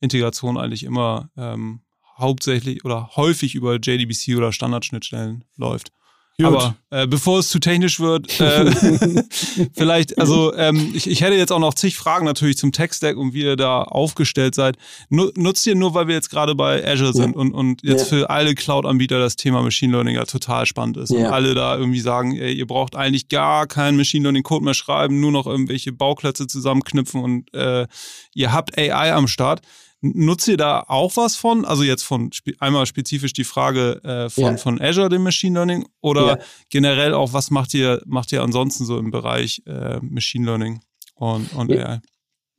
Integration eigentlich immer ähm, hauptsächlich oder häufig über JDBC oder Standardschnittstellen läuft. Gut. Aber äh, bevor es zu technisch wird, äh, vielleicht, also ähm, ich, ich hätte jetzt auch noch zig Fragen natürlich zum Tech-Stack und wie ihr da aufgestellt seid. Nutzt ihr nur, weil wir jetzt gerade bei Azure sind ja. und, und jetzt ja. für alle Cloud-Anbieter das Thema Machine Learning ja total spannend ist. Ja. Und alle da irgendwie sagen, ey, ihr braucht eigentlich gar keinen Machine Learning-Code mehr schreiben, nur noch irgendwelche Bauklötze zusammenknüpfen und äh, ihr habt AI am Start. Nutzt ihr da auch was von? Also jetzt von einmal spezifisch die Frage äh, von, ja. von Azure, dem Machine Learning, oder ja. generell auch, was macht ihr, macht ihr ansonsten so im Bereich äh, Machine Learning und, und ja. AI?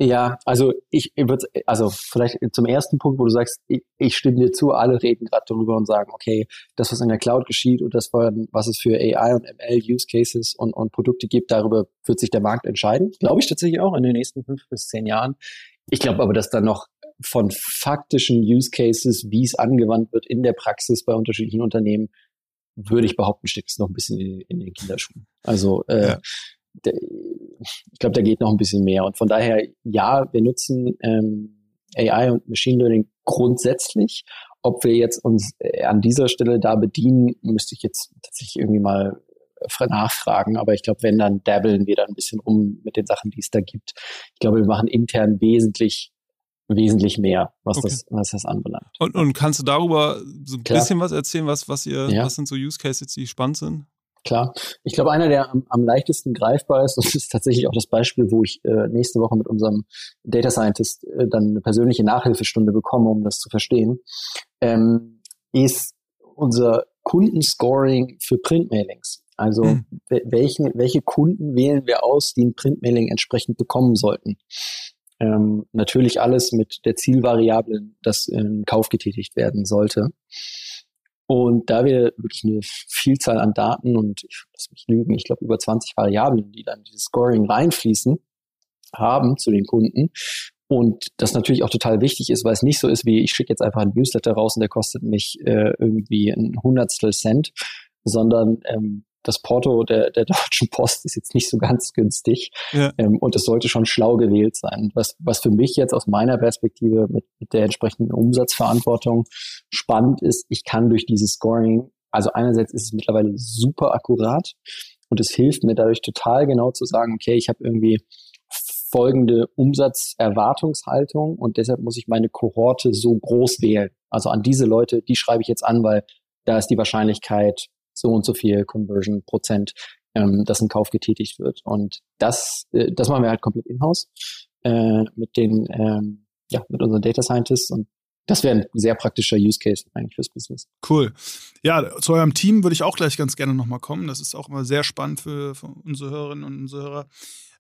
Ja, also ich würde, also vielleicht zum ersten Punkt, wo du sagst, ich, ich stimme dir zu, alle reden gerade darüber und sagen, okay, das, was in der Cloud geschieht und das, was es für AI und ML Use Cases und, und Produkte gibt, darüber wird sich der Markt entscheiden. Glaube ich tatsächlich auch in den nächsten fünf bis zehn Jahren. Ich glaube aber, dass da noch von faktischen Use Cases, wie es angewandt wird in der Praxis bei unterschiedlichen Unternehmen, würde ich behaupten, steckt es noch ein bisschen in, in den Kinderschuhen. Also äh, ja. ich glaube, da geht noch ein bisschen mehr. Und von daher, ja, wir nutzen ähm, AI und Machine Learning grundsätzlich. Ob wir jetzt uns äh, an dieser Stelle da bedienen, müsste ich jetzt tatsächlich irgendwie mal nachfragen. Aber ich glaube, wenn, dann dabbeln wir da ein bisschen rum mit den Sachen, die es da gibt. Ich glaube, wir machen intern wesentlich wesentlich mehr, was okay. das, was das anbelangt. Und, und kannst du darüber so ein Klar. bisschen was erzählen, was, was ihr, ja. was sind so Use Cases, die spannend sind? Klar. Ich glaube, einer, der am, am leichtesten greifbar ist, und das ist tatsächlich auch das Beispiel, wo ich äh, nächste Woche mit unserem Data Scientist äh, dann eine persönliche Nachhilfestunde bekomme, um das zu verstehen, ähm, ist unser Kundenscoring für Printmailings. Also hm. welche, welche Kunden wählen wir aus, die ein Printmailing entsprechend bekommen sollten? Ähm, natürlich alles mit der Zielvariable, dass ein Kauf getätigt werden sollte. Und da wir wirklich eine Vielzahl an Daten und ich lass mich lügen, ich glaube über 20 Variablen, die dann dieses Scoring reinfließen, haben zu den Kunden. Und das natürlich auch total wichtig ist, weil es nicht so ist, wie ich schicke jetzt einfach ein Newsletter raus und der kostet mich äh, irgendwie ein Hundertstel Cent, sondern ähm, das Porto der, der Deutschen Post ist jetzt nicht so ganz günstig ja. ähm, und es sollte schon schlau gewählt sein. Was, was für mich jetzt aus meiner Perspektive mit, mit der entsprechenden Umsatzverantwortung spannend ist, ich kann durch dieses Scoring, also einerseits ist es mittlerweile super akkurat und es hilft mir dadurch total genau zu sagen, okay, ich habe irgendwie folgende Umsatzerwartungshaltung und deshalb muss ich meine Kohorte so groß wählen. Also an diese Leute, die schreibe ich jetzt an, weil da ist die Wahrscheinlichkeit so und so viel Conversion Prozent, ähm, dass ein Kauf getätigt wird. Und das, äh, das machen wir halt komplett in-house äh, mit den, ähm, ja, mit unseren Data Scientists und das wäre ein sehr praktischer Use Case eigentlich fürs Business. Cool. Ja, zu eurem Team würde ich auch gleich ganz gerne nochmal kommen. Das ist auch immer sehr spannend für, für unsere Hörerinnen und unsere Hörer.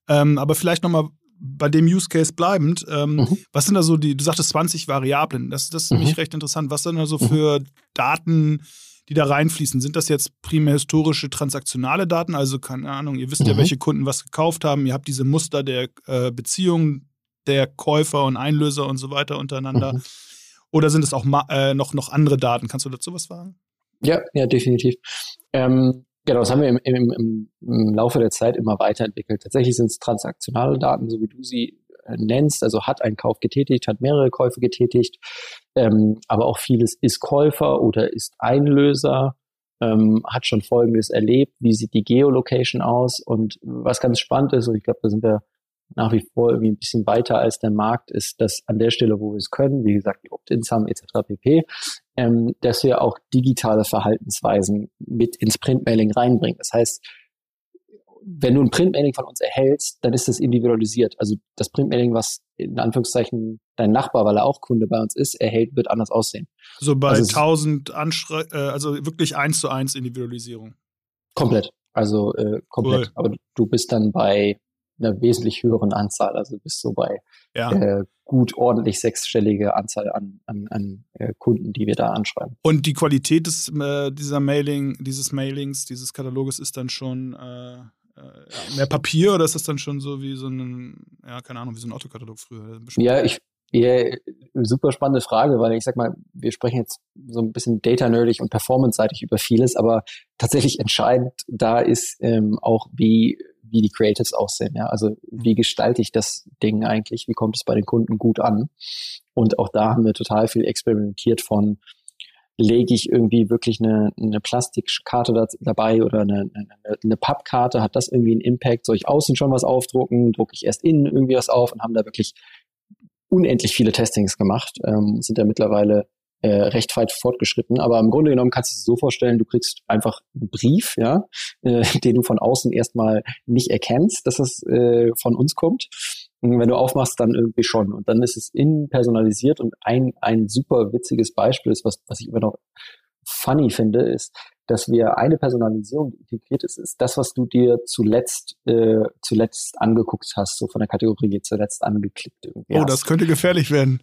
Ähm, aber vielleicht nochmal bei dem Use Case bleibend, ähm, mhm. was sind da so die, du sagtest 20 Variablen, das, das ist mhm. mich recht interessant. Was sind da so mhm. für Daten, die da reinfließen? Sind das jetzt primär historische transaktionale Daten? Also, keine Ahnung, ihr wisst ja, mhm. welche Kunden was gekauft haben, ihr habt diese Muster der äh, Beziehungen der Käufer und Einlöser und so weiter untereinander. Mhm. Oder sind es auch äh, noch, noch andere Daten? Kannst du dazu was sagen? Ja, ja, definitiv. Ähm, genau, das haben wir im, im, im, Laufe der Zeit immer weiterentwickelt. Tatsächlich sind es transaktionale Daten, so wie du sie nennst, also hat einen Kauf getätigt, hat mehrere Käufe getätigt, ähm, aber auch vieles ist Käufer oder ist Einlöser, ähm, hat schon Folgendes erlebt, wie sieht die Geolocation aus und was ganz spannend ist, und ich glaube, da sind wir nach wie vor irgendwie ein bisschen weiter als der Markt ist, dass an der Stelle, wo wir es können, wie gesagt, die Opt-ins haben etc. pp., ähm, dass wir auch digitale Verhaltensweisen mit ins Printmailing reinbringen. Das heißt, wenn du ein Printmailing von uns erhältst, dann ist das individualisiert. Also das Printmailing, was in Anführungszeichen dein Nachbar, weil er auch Kunde bei uns ist, erhält, wird anders aussehen. So bei also 1000 Anschrei äh, also wirklich eins zu eins Individualisierung. Komplett. Also äh, komplett. Cool. Aber du bist dann bei einer wesentlich höheren Anzahl. Also bist so bei ja. äh, gut ordentlich sechsstellige Anzahl an, an, an äh, Kunden, die wir da anschreiben. Und die Qualität des, äh, dieser Mailing, dieses Mailings, dieses Kataloges ist dann schon äh, mehr Papier oder ist das dann schon so wie so ein, ja, keine Ahnung, wie so ein Autokatalog früher? Ja, ich, ja, super spannende Frage, weil ich sag mal, wir sprechen jetzt so ein bisschen data-nerdig und performance-seitig über vieles, aber tatsächlich entscheidend da ist ähm, auch, wie wie die Creatives aussehen. Ja? Also wie gestalte ich das Ding eigentlich? Wie kommt es bei den Kunden gut an? Und auch da haben wir total viel experimentiert von lege ich irgendwie wirklich eine, eine Plastikkarte da, dabei oder eine, eine, eine Pappkarte, hat das irgendwie einen Impact? Soll ich außen schon was aufdrucken? Drucke ich erst innen irgendwie was auf und haben da wirklich unendlich viele Testings gemacht, ähm, sind da mittlerweile äh, recht weit fortgeschritten. Aber im Grunde genommen kannst du es so vorstellen, du kriegst einfach einen Brief, ja, äh, den du von außen erstmal nicht erkennst, dass es äh, von uns kommt. Wenn du aufmachst, dann irgendwie schon. Und dann ist es innen personalisiert und ein, ein super witziges Beispiel ist, was, was ich immer noch funny finde, ist, dass wir eine Personalisierung integriert ist, ist das, was du dir zuletzt, äh, zuletzt angeguckt hast, so von der Kategorie zuletzt angeklickt. Irgendwie oh, hast. das könnte gefährlich werden.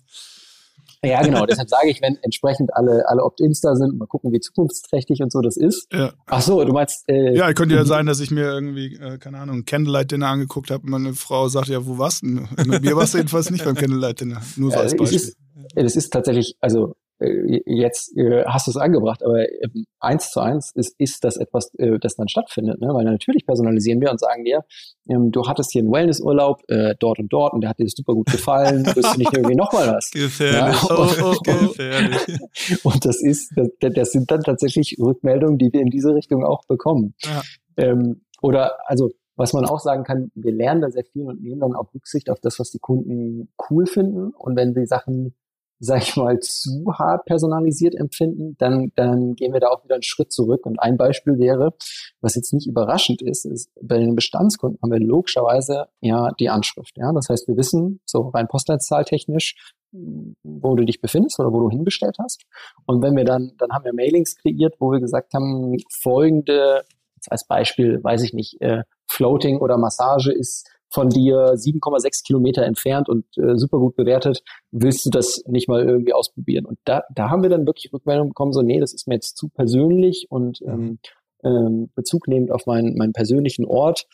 Ja, genau. Deshalb sage ich, wenn entsprechend alle, alle Opt-ins da sind, mal gucken, wie zukunftsträchtig und so das ist. Ja. Ach so, du meinst. Äh, ja, könnte ja sein, dass ich mir irgendwie, äh, keine Ahnung, Candlelight-Dinner angeguckt habe. Meine Frau sagt ja, wo warst du? Mit mir warst du jedenfalls nicht beim Candlelight-Dinner. Nur so als Beispiel. Es ist, es ist tatsächlich, also äh, jetzt äh, hast du es angebracht, aber ähm, eins zu eins ist, ist das etwas, äh, das dann stattfindet, ne? weil natürlich personalisieren wir und sagen dir, ähm, du hattest hier einen Wellnessurlaub äh, dort und dort und der hat dir super gut gefallen, willst du nicht irgendwie nochmal was? Gefährlich. Ja, und, oh, oh, oh. Gefährlich. und das ist, das, das, sind dann tatsächlich Rückmeldungen, die wir in diese Richtung auch bekommen. Ja. Ähm, oder also was man auch sagen kann, wir lernen da sehr viel und nehmen dann auch Rücksicht auf das, was die Kunden cool finden. Und wenn die Sachen sag ich mal, zu hart personalisiert empfinden, dann, dann gehen wir da auch wieder einen Schritt zurück. Und ein Beispiel wäre, was jetzt nicht überraschend ist, ist, bei den Bestandskunden haben wir logischerweise ja die Anschrift. Ja, das heißt, wir wissen so rein postleitzahltechnisch, wo du dich befindest oder wo du hinbestellt hast. Und wenn wir dann, dann haben wir Mailings kreiert, wo wir gesagt haben, folgende, als Beispiel, weiß ich nicht, äh, Floating oder Massage ist von dir 7,6 Kilometer entfernt und äh, super gut bewertet, willst du das nicht mal irgendwie ausprobieren? Und da, da haben wir dann wirklich Rückmeldung bekommen, so, nee, das ist mir jetzt zu persönlich und ähm, ähm, Bezug nehmend auf meinen, meinen persönlichen Ort.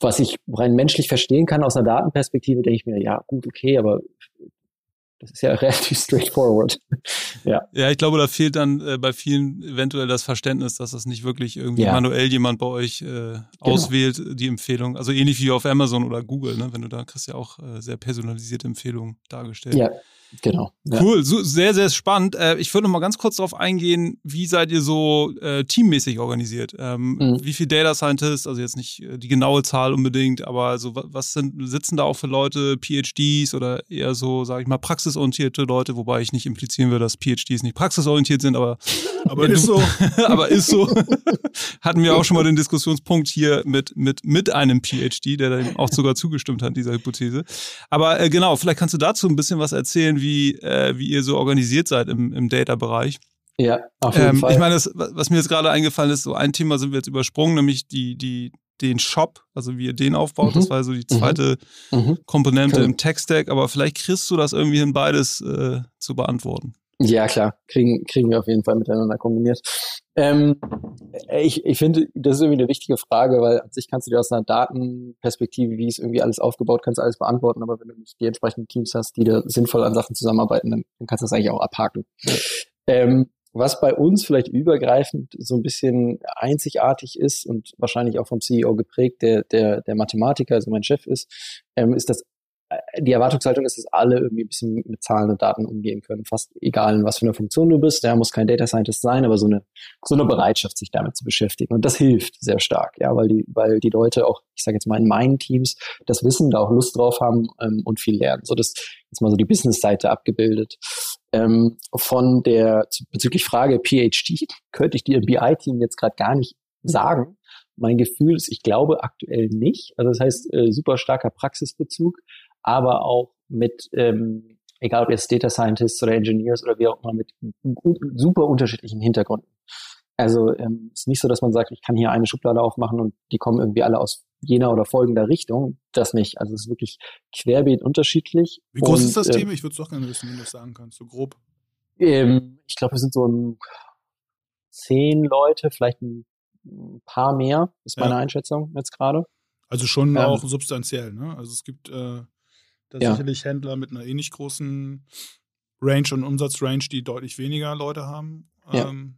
Was ich rein menschlich verstehen kann aus einer Datenperspektive, denke ich mir, ja, gut, okay, aber Das ist ja relativ straightforward. ja. Ja, ich glaube, da fehlt dann äh, bei vielen eventuell das Verständnis, dass das nicht wirklich irgendwie ja. manuell jemand bei euch äh, genau. auswählt, die Empfehlung. Also ähnlich wie auf Amazon oder Google, ne? Wenn du da kriegst ja auch äh, sehr personalisierte Empfehlungen dargestellt. Ja, Genau. Ja. Cool, so, sehr, sehr spannend. Äh, ich würde noch mal ganz kurz darauf eingehen, wie seid ihr so äh, teammäßig organisiert? Ähm, mhm. Wie viele Data Scientists, also jetzt nicht äh, die genaue Zahl unbedingt, aber so was sind, sitzen da auch für Leute, PhDs oder eher so, sage ich mal, praxisorientierte Leute, wobei ich nicht implizieren will, dass PhDs nicht praxisorientiert sind, aber, aber ist so. aber ist so. Hatten wir auch schon mal den Diskussionspunkt hier mit, mit, mit einem PhD, der dann auch sogar zugestimmt hat, dieser Hypothese. Aber äh, genau, vielleicht kannst du dazu ein bisschen was erzählen, wie, äh, wie ihr so organisiert seid im, im Data-Bereich. Ja, auf jeden ähm, Fall. Ich meine, das, was mir jetzt gerade eingefallen ist, so ein Thema sind wir jetzt übersprungen, nämlich die, die, den Shop, also wie ihr den aufbaut. Mhm. Das war so die zweite mhm. mhm. Komponente cool. im Tech-Stack, aber vielleicht kriegst du das irgendwie hin, beides äh, zu beantworten. Ja, klar, kriegen, kriegen wir auf jeden Fall miteinander kombiniert. Ähm, ich ich finde, das ist irgendwie eine wichtige Frage, weil an sich kannst du dir aus einer Datenperspektive, wie ist irgendwie alles aufgebaut, kannst du alles beantworten, aber wenn du nicht die entsprechenden Teams hast, die da sinnvoll an Sachen zusammenarbeiten, dann, dann kannst du das eigentlich auch abhaken. Ähm, was bei uns vielleicht übergreifend so ein bisschen einzigartig ist und wahrscheinlich auch vom CEO geprägt, der, der, der Mathematiker, also mein Chef ist, ähm, ist, dass die Erwartungshaltung ist, dass alle irgendwie ein bisschen mit Zahlen und Daten umgehen können. Fast egal, in was für eine Funktion du bist. Der muss kein Data Scientist sein, aber so eine, so eine Bereitschaft, sich damit zu beschäftigen. Und das hilft sehr stark, ja, weil die, weil die Leute auch, ich sage jetzt mal in meinen Teams, das Wissen, da auch Lust drauf haben ähm, und viel lernen. So das jetzt mal so die Business-Seite abgebildet. Ähm, von der bezüglich Frage PhD könnte ich dir BI-Team jetzt gerade gar nicht sagen. Mein Gefühl ist, ich glaube aktuell nicht. Also das heißt, äh, super starker Praxisbezug aber auch mit, ähm, egal ob jetzt Data Scientists oder Engineers oder wie auch immer, mit super unterschiedlichen Hintergründen. Also ähm, ist nicht so, dass man sagt, ich kann hier eine Schublade aufmachen und die kommen irgendwie alle aus jener oder folgender Richtung. Das nicht. Also es ist wirklich querbeet unterschiedlich. Wie groß und, ist das äh, Team? Ich würde es doch gerne wissen, wenn du das sagen kannst, so grob. Ähm, ich glaube, wir sind so ein zehn Leute, vielleicht ein paar mehr, ist meine ja. Einschätzung jetzt gerade. Also schon ähm, auch substanziell, ne? Also es gibt äh, da ja. sicherlich Händler mit einer ähnlich großen Range und Umsatzrange, die deutlich weniger Leute haben. Ja. Ähm,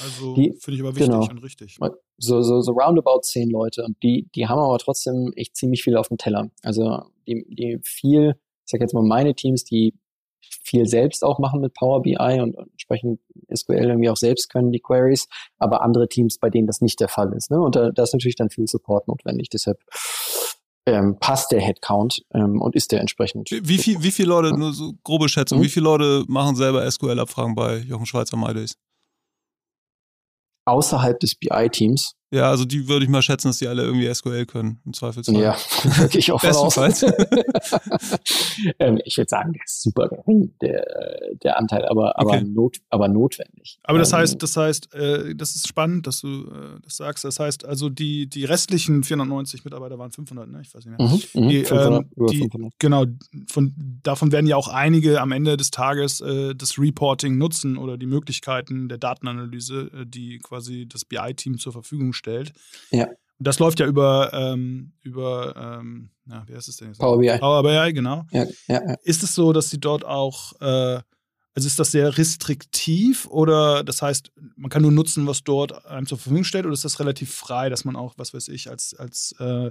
also finde ich aber wichtig genau. und richtig. So, so, so roundabout zehn Leute und die, die haben aber trotzdem echt ziemlich viel auf dem Teller. Also die, die viel, ich sag jetzt mal meine Teams, die viel selbst auch machen mit Power BI und, und entsprechend SQL irgendwie auch selbst können die Queries, aber andere Teams, bei denen das nicht der Fall ist. Ne? Und da, da ist natürlich dann viel Support notwendig. Deshalb ähm, passt der Headcount ähm, und ist der entsprechend. Wie, viel, wie viele Leute, nur so grobe Schätzung, mhm. wie viele Leute machen selber SQL-Abfragen bei Jochen Schweizer MyDays? Außerhalb des BI-Teams ja, also die würde ich mal schätzen, dass die alle irgendwie SQL können, im Zweifelsfall. Ja, gehe ich auch Bestenfalls. ähm, ich würde sagen, der ist super gering, der, der Anteil, aber, aber, okay. not, aber notwendig. Aber das ähm, heißt, das heißt, äh, das ist spannend, dass du äh, das sagst. Das heißt, also die, die restlichen 490 Mitarbeiter waren 500, ne? Ich weiß nicht mehr. Mhm, mhm die, 500, ähm, die, 500. Genau, von, davon werden ja auch einige am Ende des Tages äh, das Reporting nutzen oder die Möglichkeiten der Datenanalyse, äh, die quasi das BI-Team zur Verfügung stellt. Ja. Das läuft ja über, ähm, über ähm, na, wie heißt es denn jetzt? Power BI. Power BI, genau. Ja, ja, ja. Ist es so, dass sie dort auch, äh, also ist das sehr restriktiv oder das heißt, man kann nur nutzen, was dort einem zur Verfügung stellt oder ist das relativ frei, dass man auch, was weiß ich, als, als äh,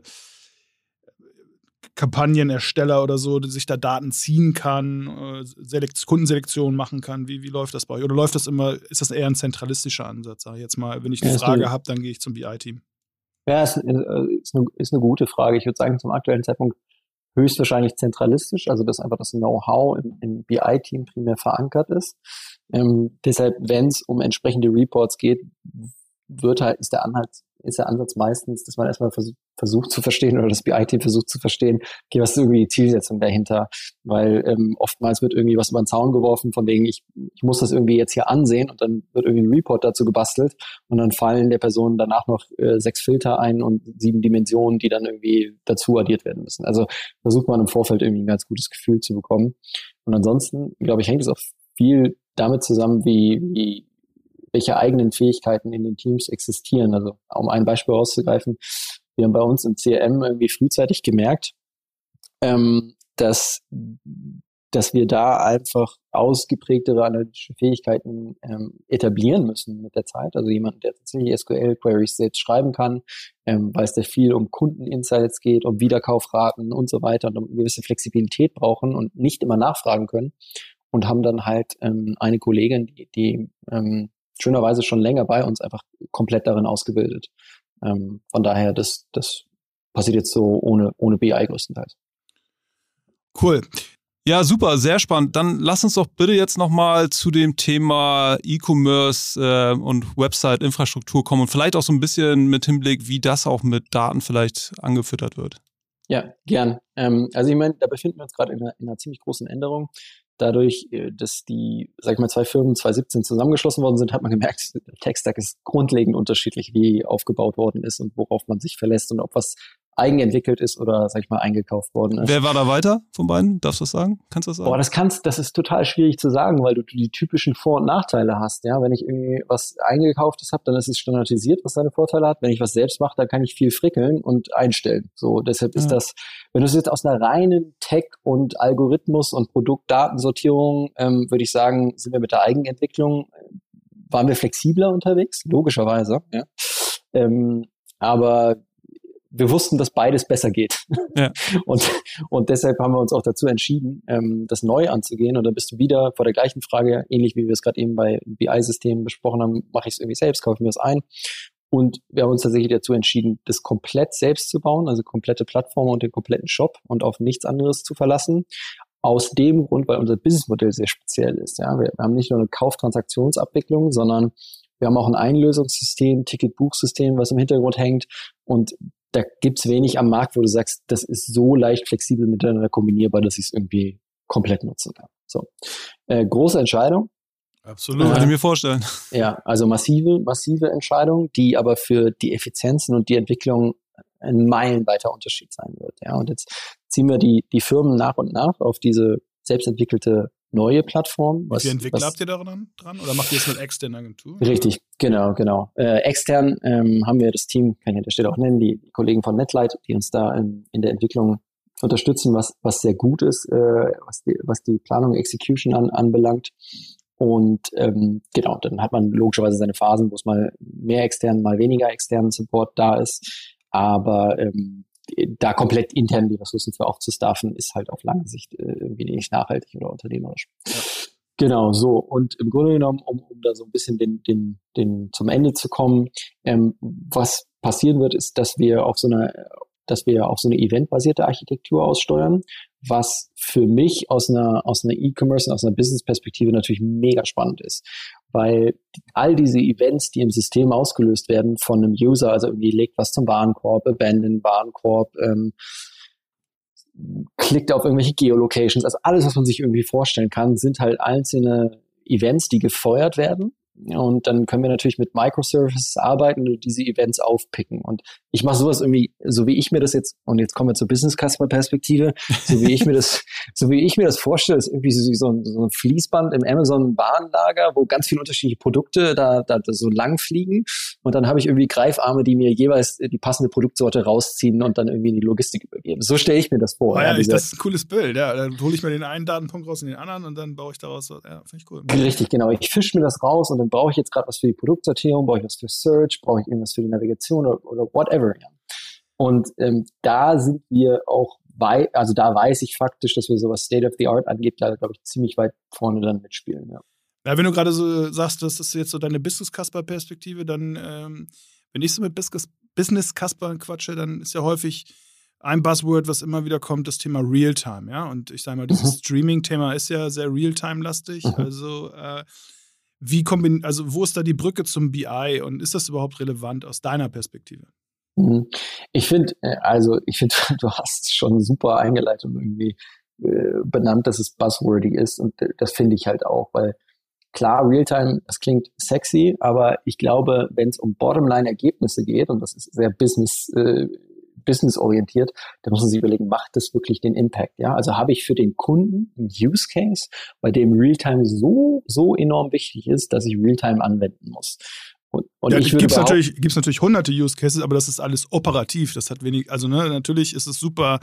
Kampagnenersteller oder so, sich da Daten ziehen kann, äh, Selekt Kundenselektion machen kann. Wie, wie läuft das bei euch? Oder läuft das immer, ist das eher ein zentralistischer Ansatz? Sag ich jetzt mal, wenn ich eine ja, Frage habe, dann gehe ich zum BI-Team. Ja, ist, äh, ist, eine, ist eine gute Frage. Ich würde sagen, zum aktuellen Zeitpunkt höchstwahrscheinlich zentralistisch, also dass einfach das Know-how im, im BI-Team primär verankert ist. Ähm, deshalb, wenn es um entsprechende Reports geht, wird halt, ist der Anhalt, ist der Ansatz meistens, dass man erstmal versucht, versucht zu verstehen oder das BI-Team versucht zu verstehen, okay, was ist irgendwie die Zielsetzung dahinter? Weil ähm, oftmals wird irgendwie was über den Zaun geworfen, von wegen, ich, ich muss das irgendwie jetzt hier ansehen und dann wird irgendwie ein Report dazu gebastelt und dann fallen der Person danach noch äh, sechs Filter ein und sieben Dimensionen, die dann irgendwie dazu addiert werden müssen. Also versucht man im Vorfeld irgendwie ein ganz gutes Gefühl zu bekommen. Und ansonsten, glaube ich, hängt es auch viel damit zusammen, wie, wie welche eigenen Fähigkeiten in den Teams existieren. Also um ein Beispiel rauszugreifen, wir haben bei uns im CRM irgendwie frühzeitig gemerkt, ähm, dass dass wir da einfach ausgeprägtere analytische Fähigkeiten ähm, etablieren müssen mit der Zeit. Also jemand, der tatsächlich SQL-Queries selbst schreiben kann, ähm, weil es da viel um Kundeninsights geht, um Wiederkaufraten und so weiter und um gewisse Flexibilität brauchen und nicht immer nachfragen können. Und haben dann halt ähm, eine Kollegin, die, die ähm, schönerweise schon länger bei uns einfach komplett darin ausgebildet. Ähm, von daher, das, das passiert jetzt so ohne, ohne BI größtenteils. Cool. Ja, super, sehr spannend. Dann lass uns doch bitte jetzt nochmal zu dem Thema E-Commerce äh, und Website-Infrastruktur kommen und vielleicht auch so ein bisschen mit Hinblick, wie das auch mit Daten vielleicht angefüttert wird. Ja, gern. Ähm, also ich meine, da befinden wir uns gerade in, in einer, ziemlich großen Änderung. Dadurch, äh, dass die, sag ich mal, zwei Firmen 2017 zusammengeschlossen worden sind, hat man gemerkt, der Tech-Stack ist grundlegend unterschiedlich, wie aufgebaut worden ist und worauf man sich verlässt und ob was eigenentwickelt ist oder, sag ich mal, eingekauft worden ist. Wer war da weiter von beiden? Darfst du das sagen? Kannst du das sagen? Boah, das kannst, das ist total schwierig zu sagen, weil du die typischen Vor- und Nachteile hast. Ja, wenn ich irgendwie was eingekauftes habe, dann ist es standardisiert, was seine Vorteile hat. Wenn ich was selbst mache, dann kann ich viel frickeln und einstellen. So, deshalb ist ja. das, wenn du es jetzt aus einer reinen Tech- und Algorithmus- und Produktdatensortierung, ähm, würde ich sagen, sind wir mit der Eigenentwicklung, äh, waren wir flexibler unterwegs, logischerweise. Ja. Ähm, aber wir wussten, dass beides besser geht. Ja. Und, und deshalb haben wir uns auch dazu entschieden, ähm, das neu anzugehen. Und dann bist du wieder vor der gleichen Frage, ähnlich wie wir es gerade eben bei BI-Systemen besprochen haben, mache ich es irgendwie selbst, kaufe ich mir das ein. Und wir haben uns tatsächlich dazu entschieden, das komplett selbst zu bauen, also komplette Plattform und den kompletten Shop und auf nichts anderes zu verlassen. Aus dem Grund, weil unser Businessmodell sehr speziell ist. Ja, wir haben nicht nur eine Kauftransaktionsabwicklung, sondern wir haben auch ein Einlösungssystem, Ticketbuchsystem, was im Hintergrund hängt. Und da gibt's wenig am Markt, wo du sagst, das ist so leicht flexibel miteinander kombinierbar, dass ich es irgendwie komplett nutzen kann. So. Äh, große Entscheidung. Absolut, äh, kann ich mir vorstellen. Ja, also massive, massive Entscheidung, die aber für die Effizienzen und die Entwicklung ein meilenweiter Unterschied sein wird. Ja, und jetzt ziehen wir die, die Firmen nach und nach auf diese selbstentwickelte neue Plattform. Was, Wie viele Entwickler was, habt ihr daran dran? Oder macht ihr es mit externen Agenturen? Richtig, genau, genau. Äh, extern ähm, haben wir das Team, kann ich an der Stelle auch nennen, die, die Kollegen von Netlight, die uns da in, in der Entwicklung unterstützen, was, was sehr gut ist, äh, was, die, was die Planung, Execution an, anbelangt. Und ähm, genau, dann hat man logischerweise seine Phasen, wo es mal mehr externen, mal weniger externen Support da ist. Aber ähm, da komplett intern die Ressourcen für aufzustaffen, ist halt auf lange Sicht äh, irgendwie nicht nachhaltig oder unternehmerisch. Ja. Genau, so. Und im Grunde genommen, um, um da so ein bisschen den, den, den zum Ende zu kommen, ähm, was passieren wird, ist, dass wir auf so einer dass wir auf so eine eventbasierte Architektur aussteuern, was für mich aus einer, aus einer E-Commerce und aus einer Business-Perspektive natürlich mega spannend ist. Weil all diese Events, die im System ausgelöst werden von einem User, also irgendwie legt was zum Warenkorb, abandon Warenkorb, ähm, klickt auf irgendwelche Geolocations, also alles, was man sich irgendwie vorstellen kann, sind halt einzelne Events, die gefeuert werden und dann können wir natürlich mit Microservices arbeiten und diese Events aufpicken. Und ich mache sowas irgendwie, so wie ich mir das jetzt, und jetzt kommen wir zur Business Customer Perspektive, so wie ich mir das, so wie ich mir das vorstelle, ist irgendwie so, so, ein, so ein Fließband im Amazon Warenlager, wo ganz viele unterschiedliche Produkte da, da, so lang fliegen. Und dann habe ich irgendwie Greifarme, die mir jeweils die passende Produktsorte rausziehen und dann irgendwie in die Logistik übergeben. So stelle ich mir das vor. Oh ja, ja ich, das ist ein cooles Bild. Ja, dann hole ich mir den einen Datenpunkt raus und den anderen und dann baue ich daraus. Ja, finde ich cool. Richtig, genau. Ich fische mir das raus und dann brauche ich jetzt gerade was für die Produktsortierung, brauche ich was für Search, brauche ich irgendwas für die Navigation oder, oder whatever. Ja. Und ähm, da sind wir auch weit, also da weiß ich faktisch, dass wir sowas State of the Art angeht, da glaube ich ziemlich weit vorne dann mitspielen. Ja. Ja, wenn du gerade so sagst, das ist jetzt so deine Business-Casper-Perspektive, dann, ähm, wenn ich so mit Business-Casper quatsche, dann ist ja häufig ein Buzzword, was immer wieder kommt, das Thema Realtime, ja. Und ich sage mal, dieses mhm. Streaming-Thema ist ja sehr Realtime-lastig. Mhm. Also äh, wie kombin also wo ist da die Brücke zum BI und ist das überhaupt relevant aus deiner Perspektive? Mhm. Ich finde, äh, also ich finde, du hast es schon super eingeleitet und irgendwie äh, benannt, dass es buzzwordy ist und äh, das finde ich halt auch, weil klar, Realtime, das klingt sexy, aber ich glaube, wenn es um Bottomline-Ergebnisse geht und das ist sehr Business äh, businessorientiert, da muss man sich überlegen, macht das wirklich den Impact? Ja, also habe ich für den Kunden einen Use Case, bei dem Realtime so, so enorm wichtig ist, dass ich Realtime anwenden muss. Und, und ja, gibt's natürlich, gibt's natürlich hunderte Use Cases, aber das ist alles operativ. Das hat wenig, also ne, natürlich ist es super,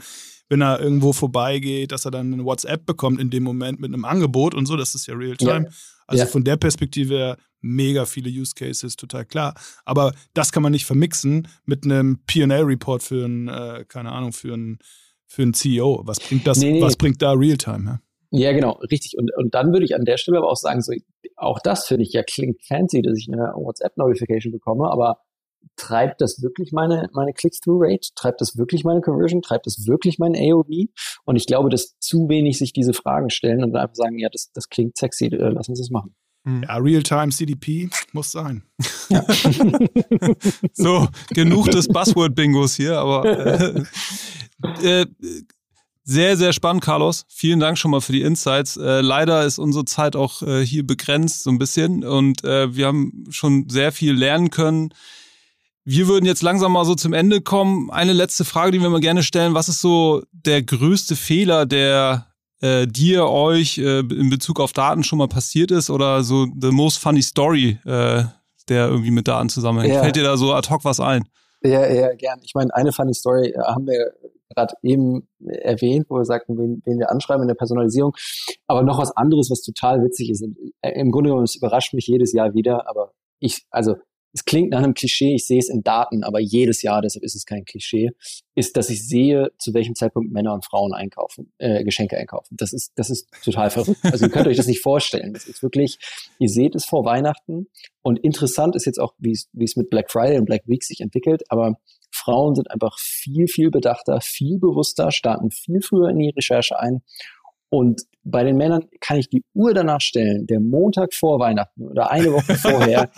wenn er irgendwo vorbeigeht, dass er dann eine WhatsApp bekommt in dem Moment mit einem Angebot und so, das ist ja real-time. Ja. Also ja. von der Perspektive her mega viele Use Cases, total klar. Aber das kann man nicht vermixen mit einem PL-Report für einen, äh, keine Ahnung, für einen, für einen CEO. Was bringt das, nee, was bringt da Realtime? Ja? Ja, genau, richtig. Und, und dann würde ich an der Stelle aber auch sagen, so, auch das finde ich ja klingt fancy, dass ich eine WhatsApp-Notification bekomme, aber treibt das wirklich meine, meine Click-Through-Rate? Treibt das wirklich meine Conversion? Treibt das wirklich mein AOV? Und ich glaube, dass zu wenig sich diese Fragen stellen und dann einfach sagen, ja, das, das klingt sexy, äh, lass uns das machen. Hm. Ja, Real-Time CDP muss sein. Ja. so, genug des Buzzword-Bingos hier, aber äh, äh, sehr, sehr spannend, Carlos. Vielen Dank schon mal für die Insights. Äh, leider ist unsere Zeit auch äh, hier begrenzt so ein bisschen und äh, wir haben schon sehr viel lernen können. Wir würden jetzt langsam mal so zum Ende kommen. Eine letzte Frage, die wir mal gerne stellen. Was ist so der größte Fehler, der äh, dir, euch äh, in Bezug auf Daten schon mal passiert ist oder so the most funny story, äh, der irgendwie mit Daten zusammenhängt? Ja. Fällt dir da so ad hoc was ein? Ja, ja, gern. Ich meine, eine funny Story äh, haben wir gerade eben erwähnt, wo wir sagten, wen, wen wir anschreiben in der Personalisierung. Aber noch was anderes, was total witzig ist. Äh, Im Grunde genommen, es überrascht mich jedes Jahr wieder, aber ich, also es klingt nach einem Klischee, ich sehe es in Daten, aber jedes Jahr, deshalb ist es kein Klischee, ist, dass ich sehe, zu welchem Zeitpunkt Männer und Frauen einkaufen, äh, Geschenke einkaufen. Das ist, das ist total verrückt. Also ihr könnt euch das nicht vorstellen. Das ist wirklich, ihr seht es vor Weihnachten und interessant ist jetzt auch, wie es, wie es mit Black Friday und Black Week sich entwickelt, aber Frauen sind einfach viel, viel bedachter, viel bewusster, starten viel früher in die Recherche ein und bei den Männern kann ich die Uhr danach stellen, der Montag vor Weihnachten oder eine Woche vorher,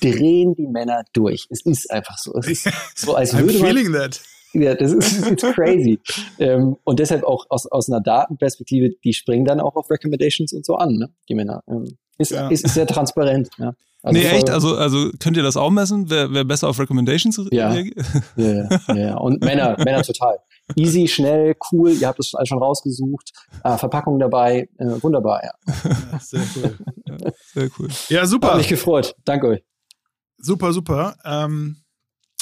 drehen die Männer durch. Es ist einfach so. Es ist so, als würde I'm feeling man, that. Ja, das ist it's crazy. ähm, und deshalb auch aus, aus einer Datenperspektive, die springen dann auch auf Recommendations und so an, ne? die Männer. Ähm, ist, ja. ist, ist sehr transparent. Ja. Also nee, echt? Also, also könnt ihr das auch messen? Wer, wer besser auf Recommendations ja. reagiert? Ja, ja, ja. Und Männer, Männer total. Easy, schnell, cool, ihr habt es alles schon rausgesucht. Äh, Verpackung dabei, äh, wunderbar, ja. Sehr cool. Ja, sehr cool. Ja, super. Hat mich gefreut. Danke euch. Super, super. Ähm,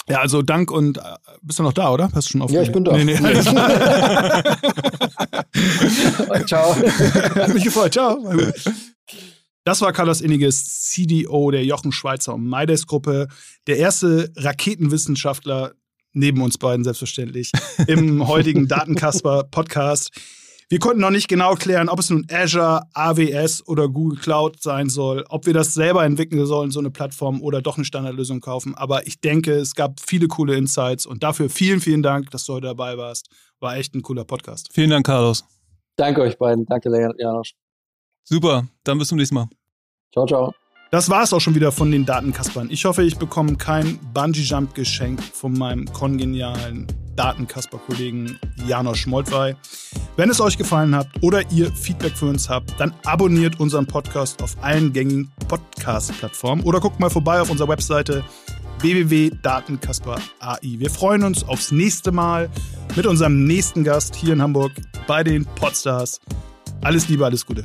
ja, also Dank und äh, bist du noch da, oder? Hast du schon auf? Ja, ich bin da. Nee, nee, Ciao. Hat mich gefreut. Ciao. Das war Carlos Inniges, CDO der Jochen Schweizer und Maides Gruppe, der erste Raketenwissenschaftler neben uns beiden selbstverständlich im heutigen Datenkasper Podcast. Wir konnten noch nicht genau klären, ob es nun Azure, AWS oder Google Cloud sein soll, ob wir das selber entwickeln sollen, so eine Plattform oder doch eine Standardlösung kaufen. Aber ich denke, es gab viele coole Insights und dafür vielen, vielen Dank, dass du heute dabei warst. War echt ein cooler Podcast. Vielen Dank, Carlos. Danke euch beiden. Danke, Janosch. Super, dann bis zum nächsten Mal. Ciao, ciao. Das war es auch schon wieder von den Datenkaspern. Ich hoffe, ich bekomme kein Bungee-Jump-Geschenk von meinem kongenialen Datenkasper-Kollegen Janosch Moltwey. Wenn es euch gefallen hat oder ihr Feedback für uns habt, dann abonniert unseren Podcast auf allen gängigen Podcast-Plattformen oder guckt mal vorbei auf unserer Webseite www.datenkasper.ai. Wir freuen uns aufs nächste Mal mit unserem nächsten Gast hier in Hamburg bei den Podstars. Alles Liebe, alles Gute.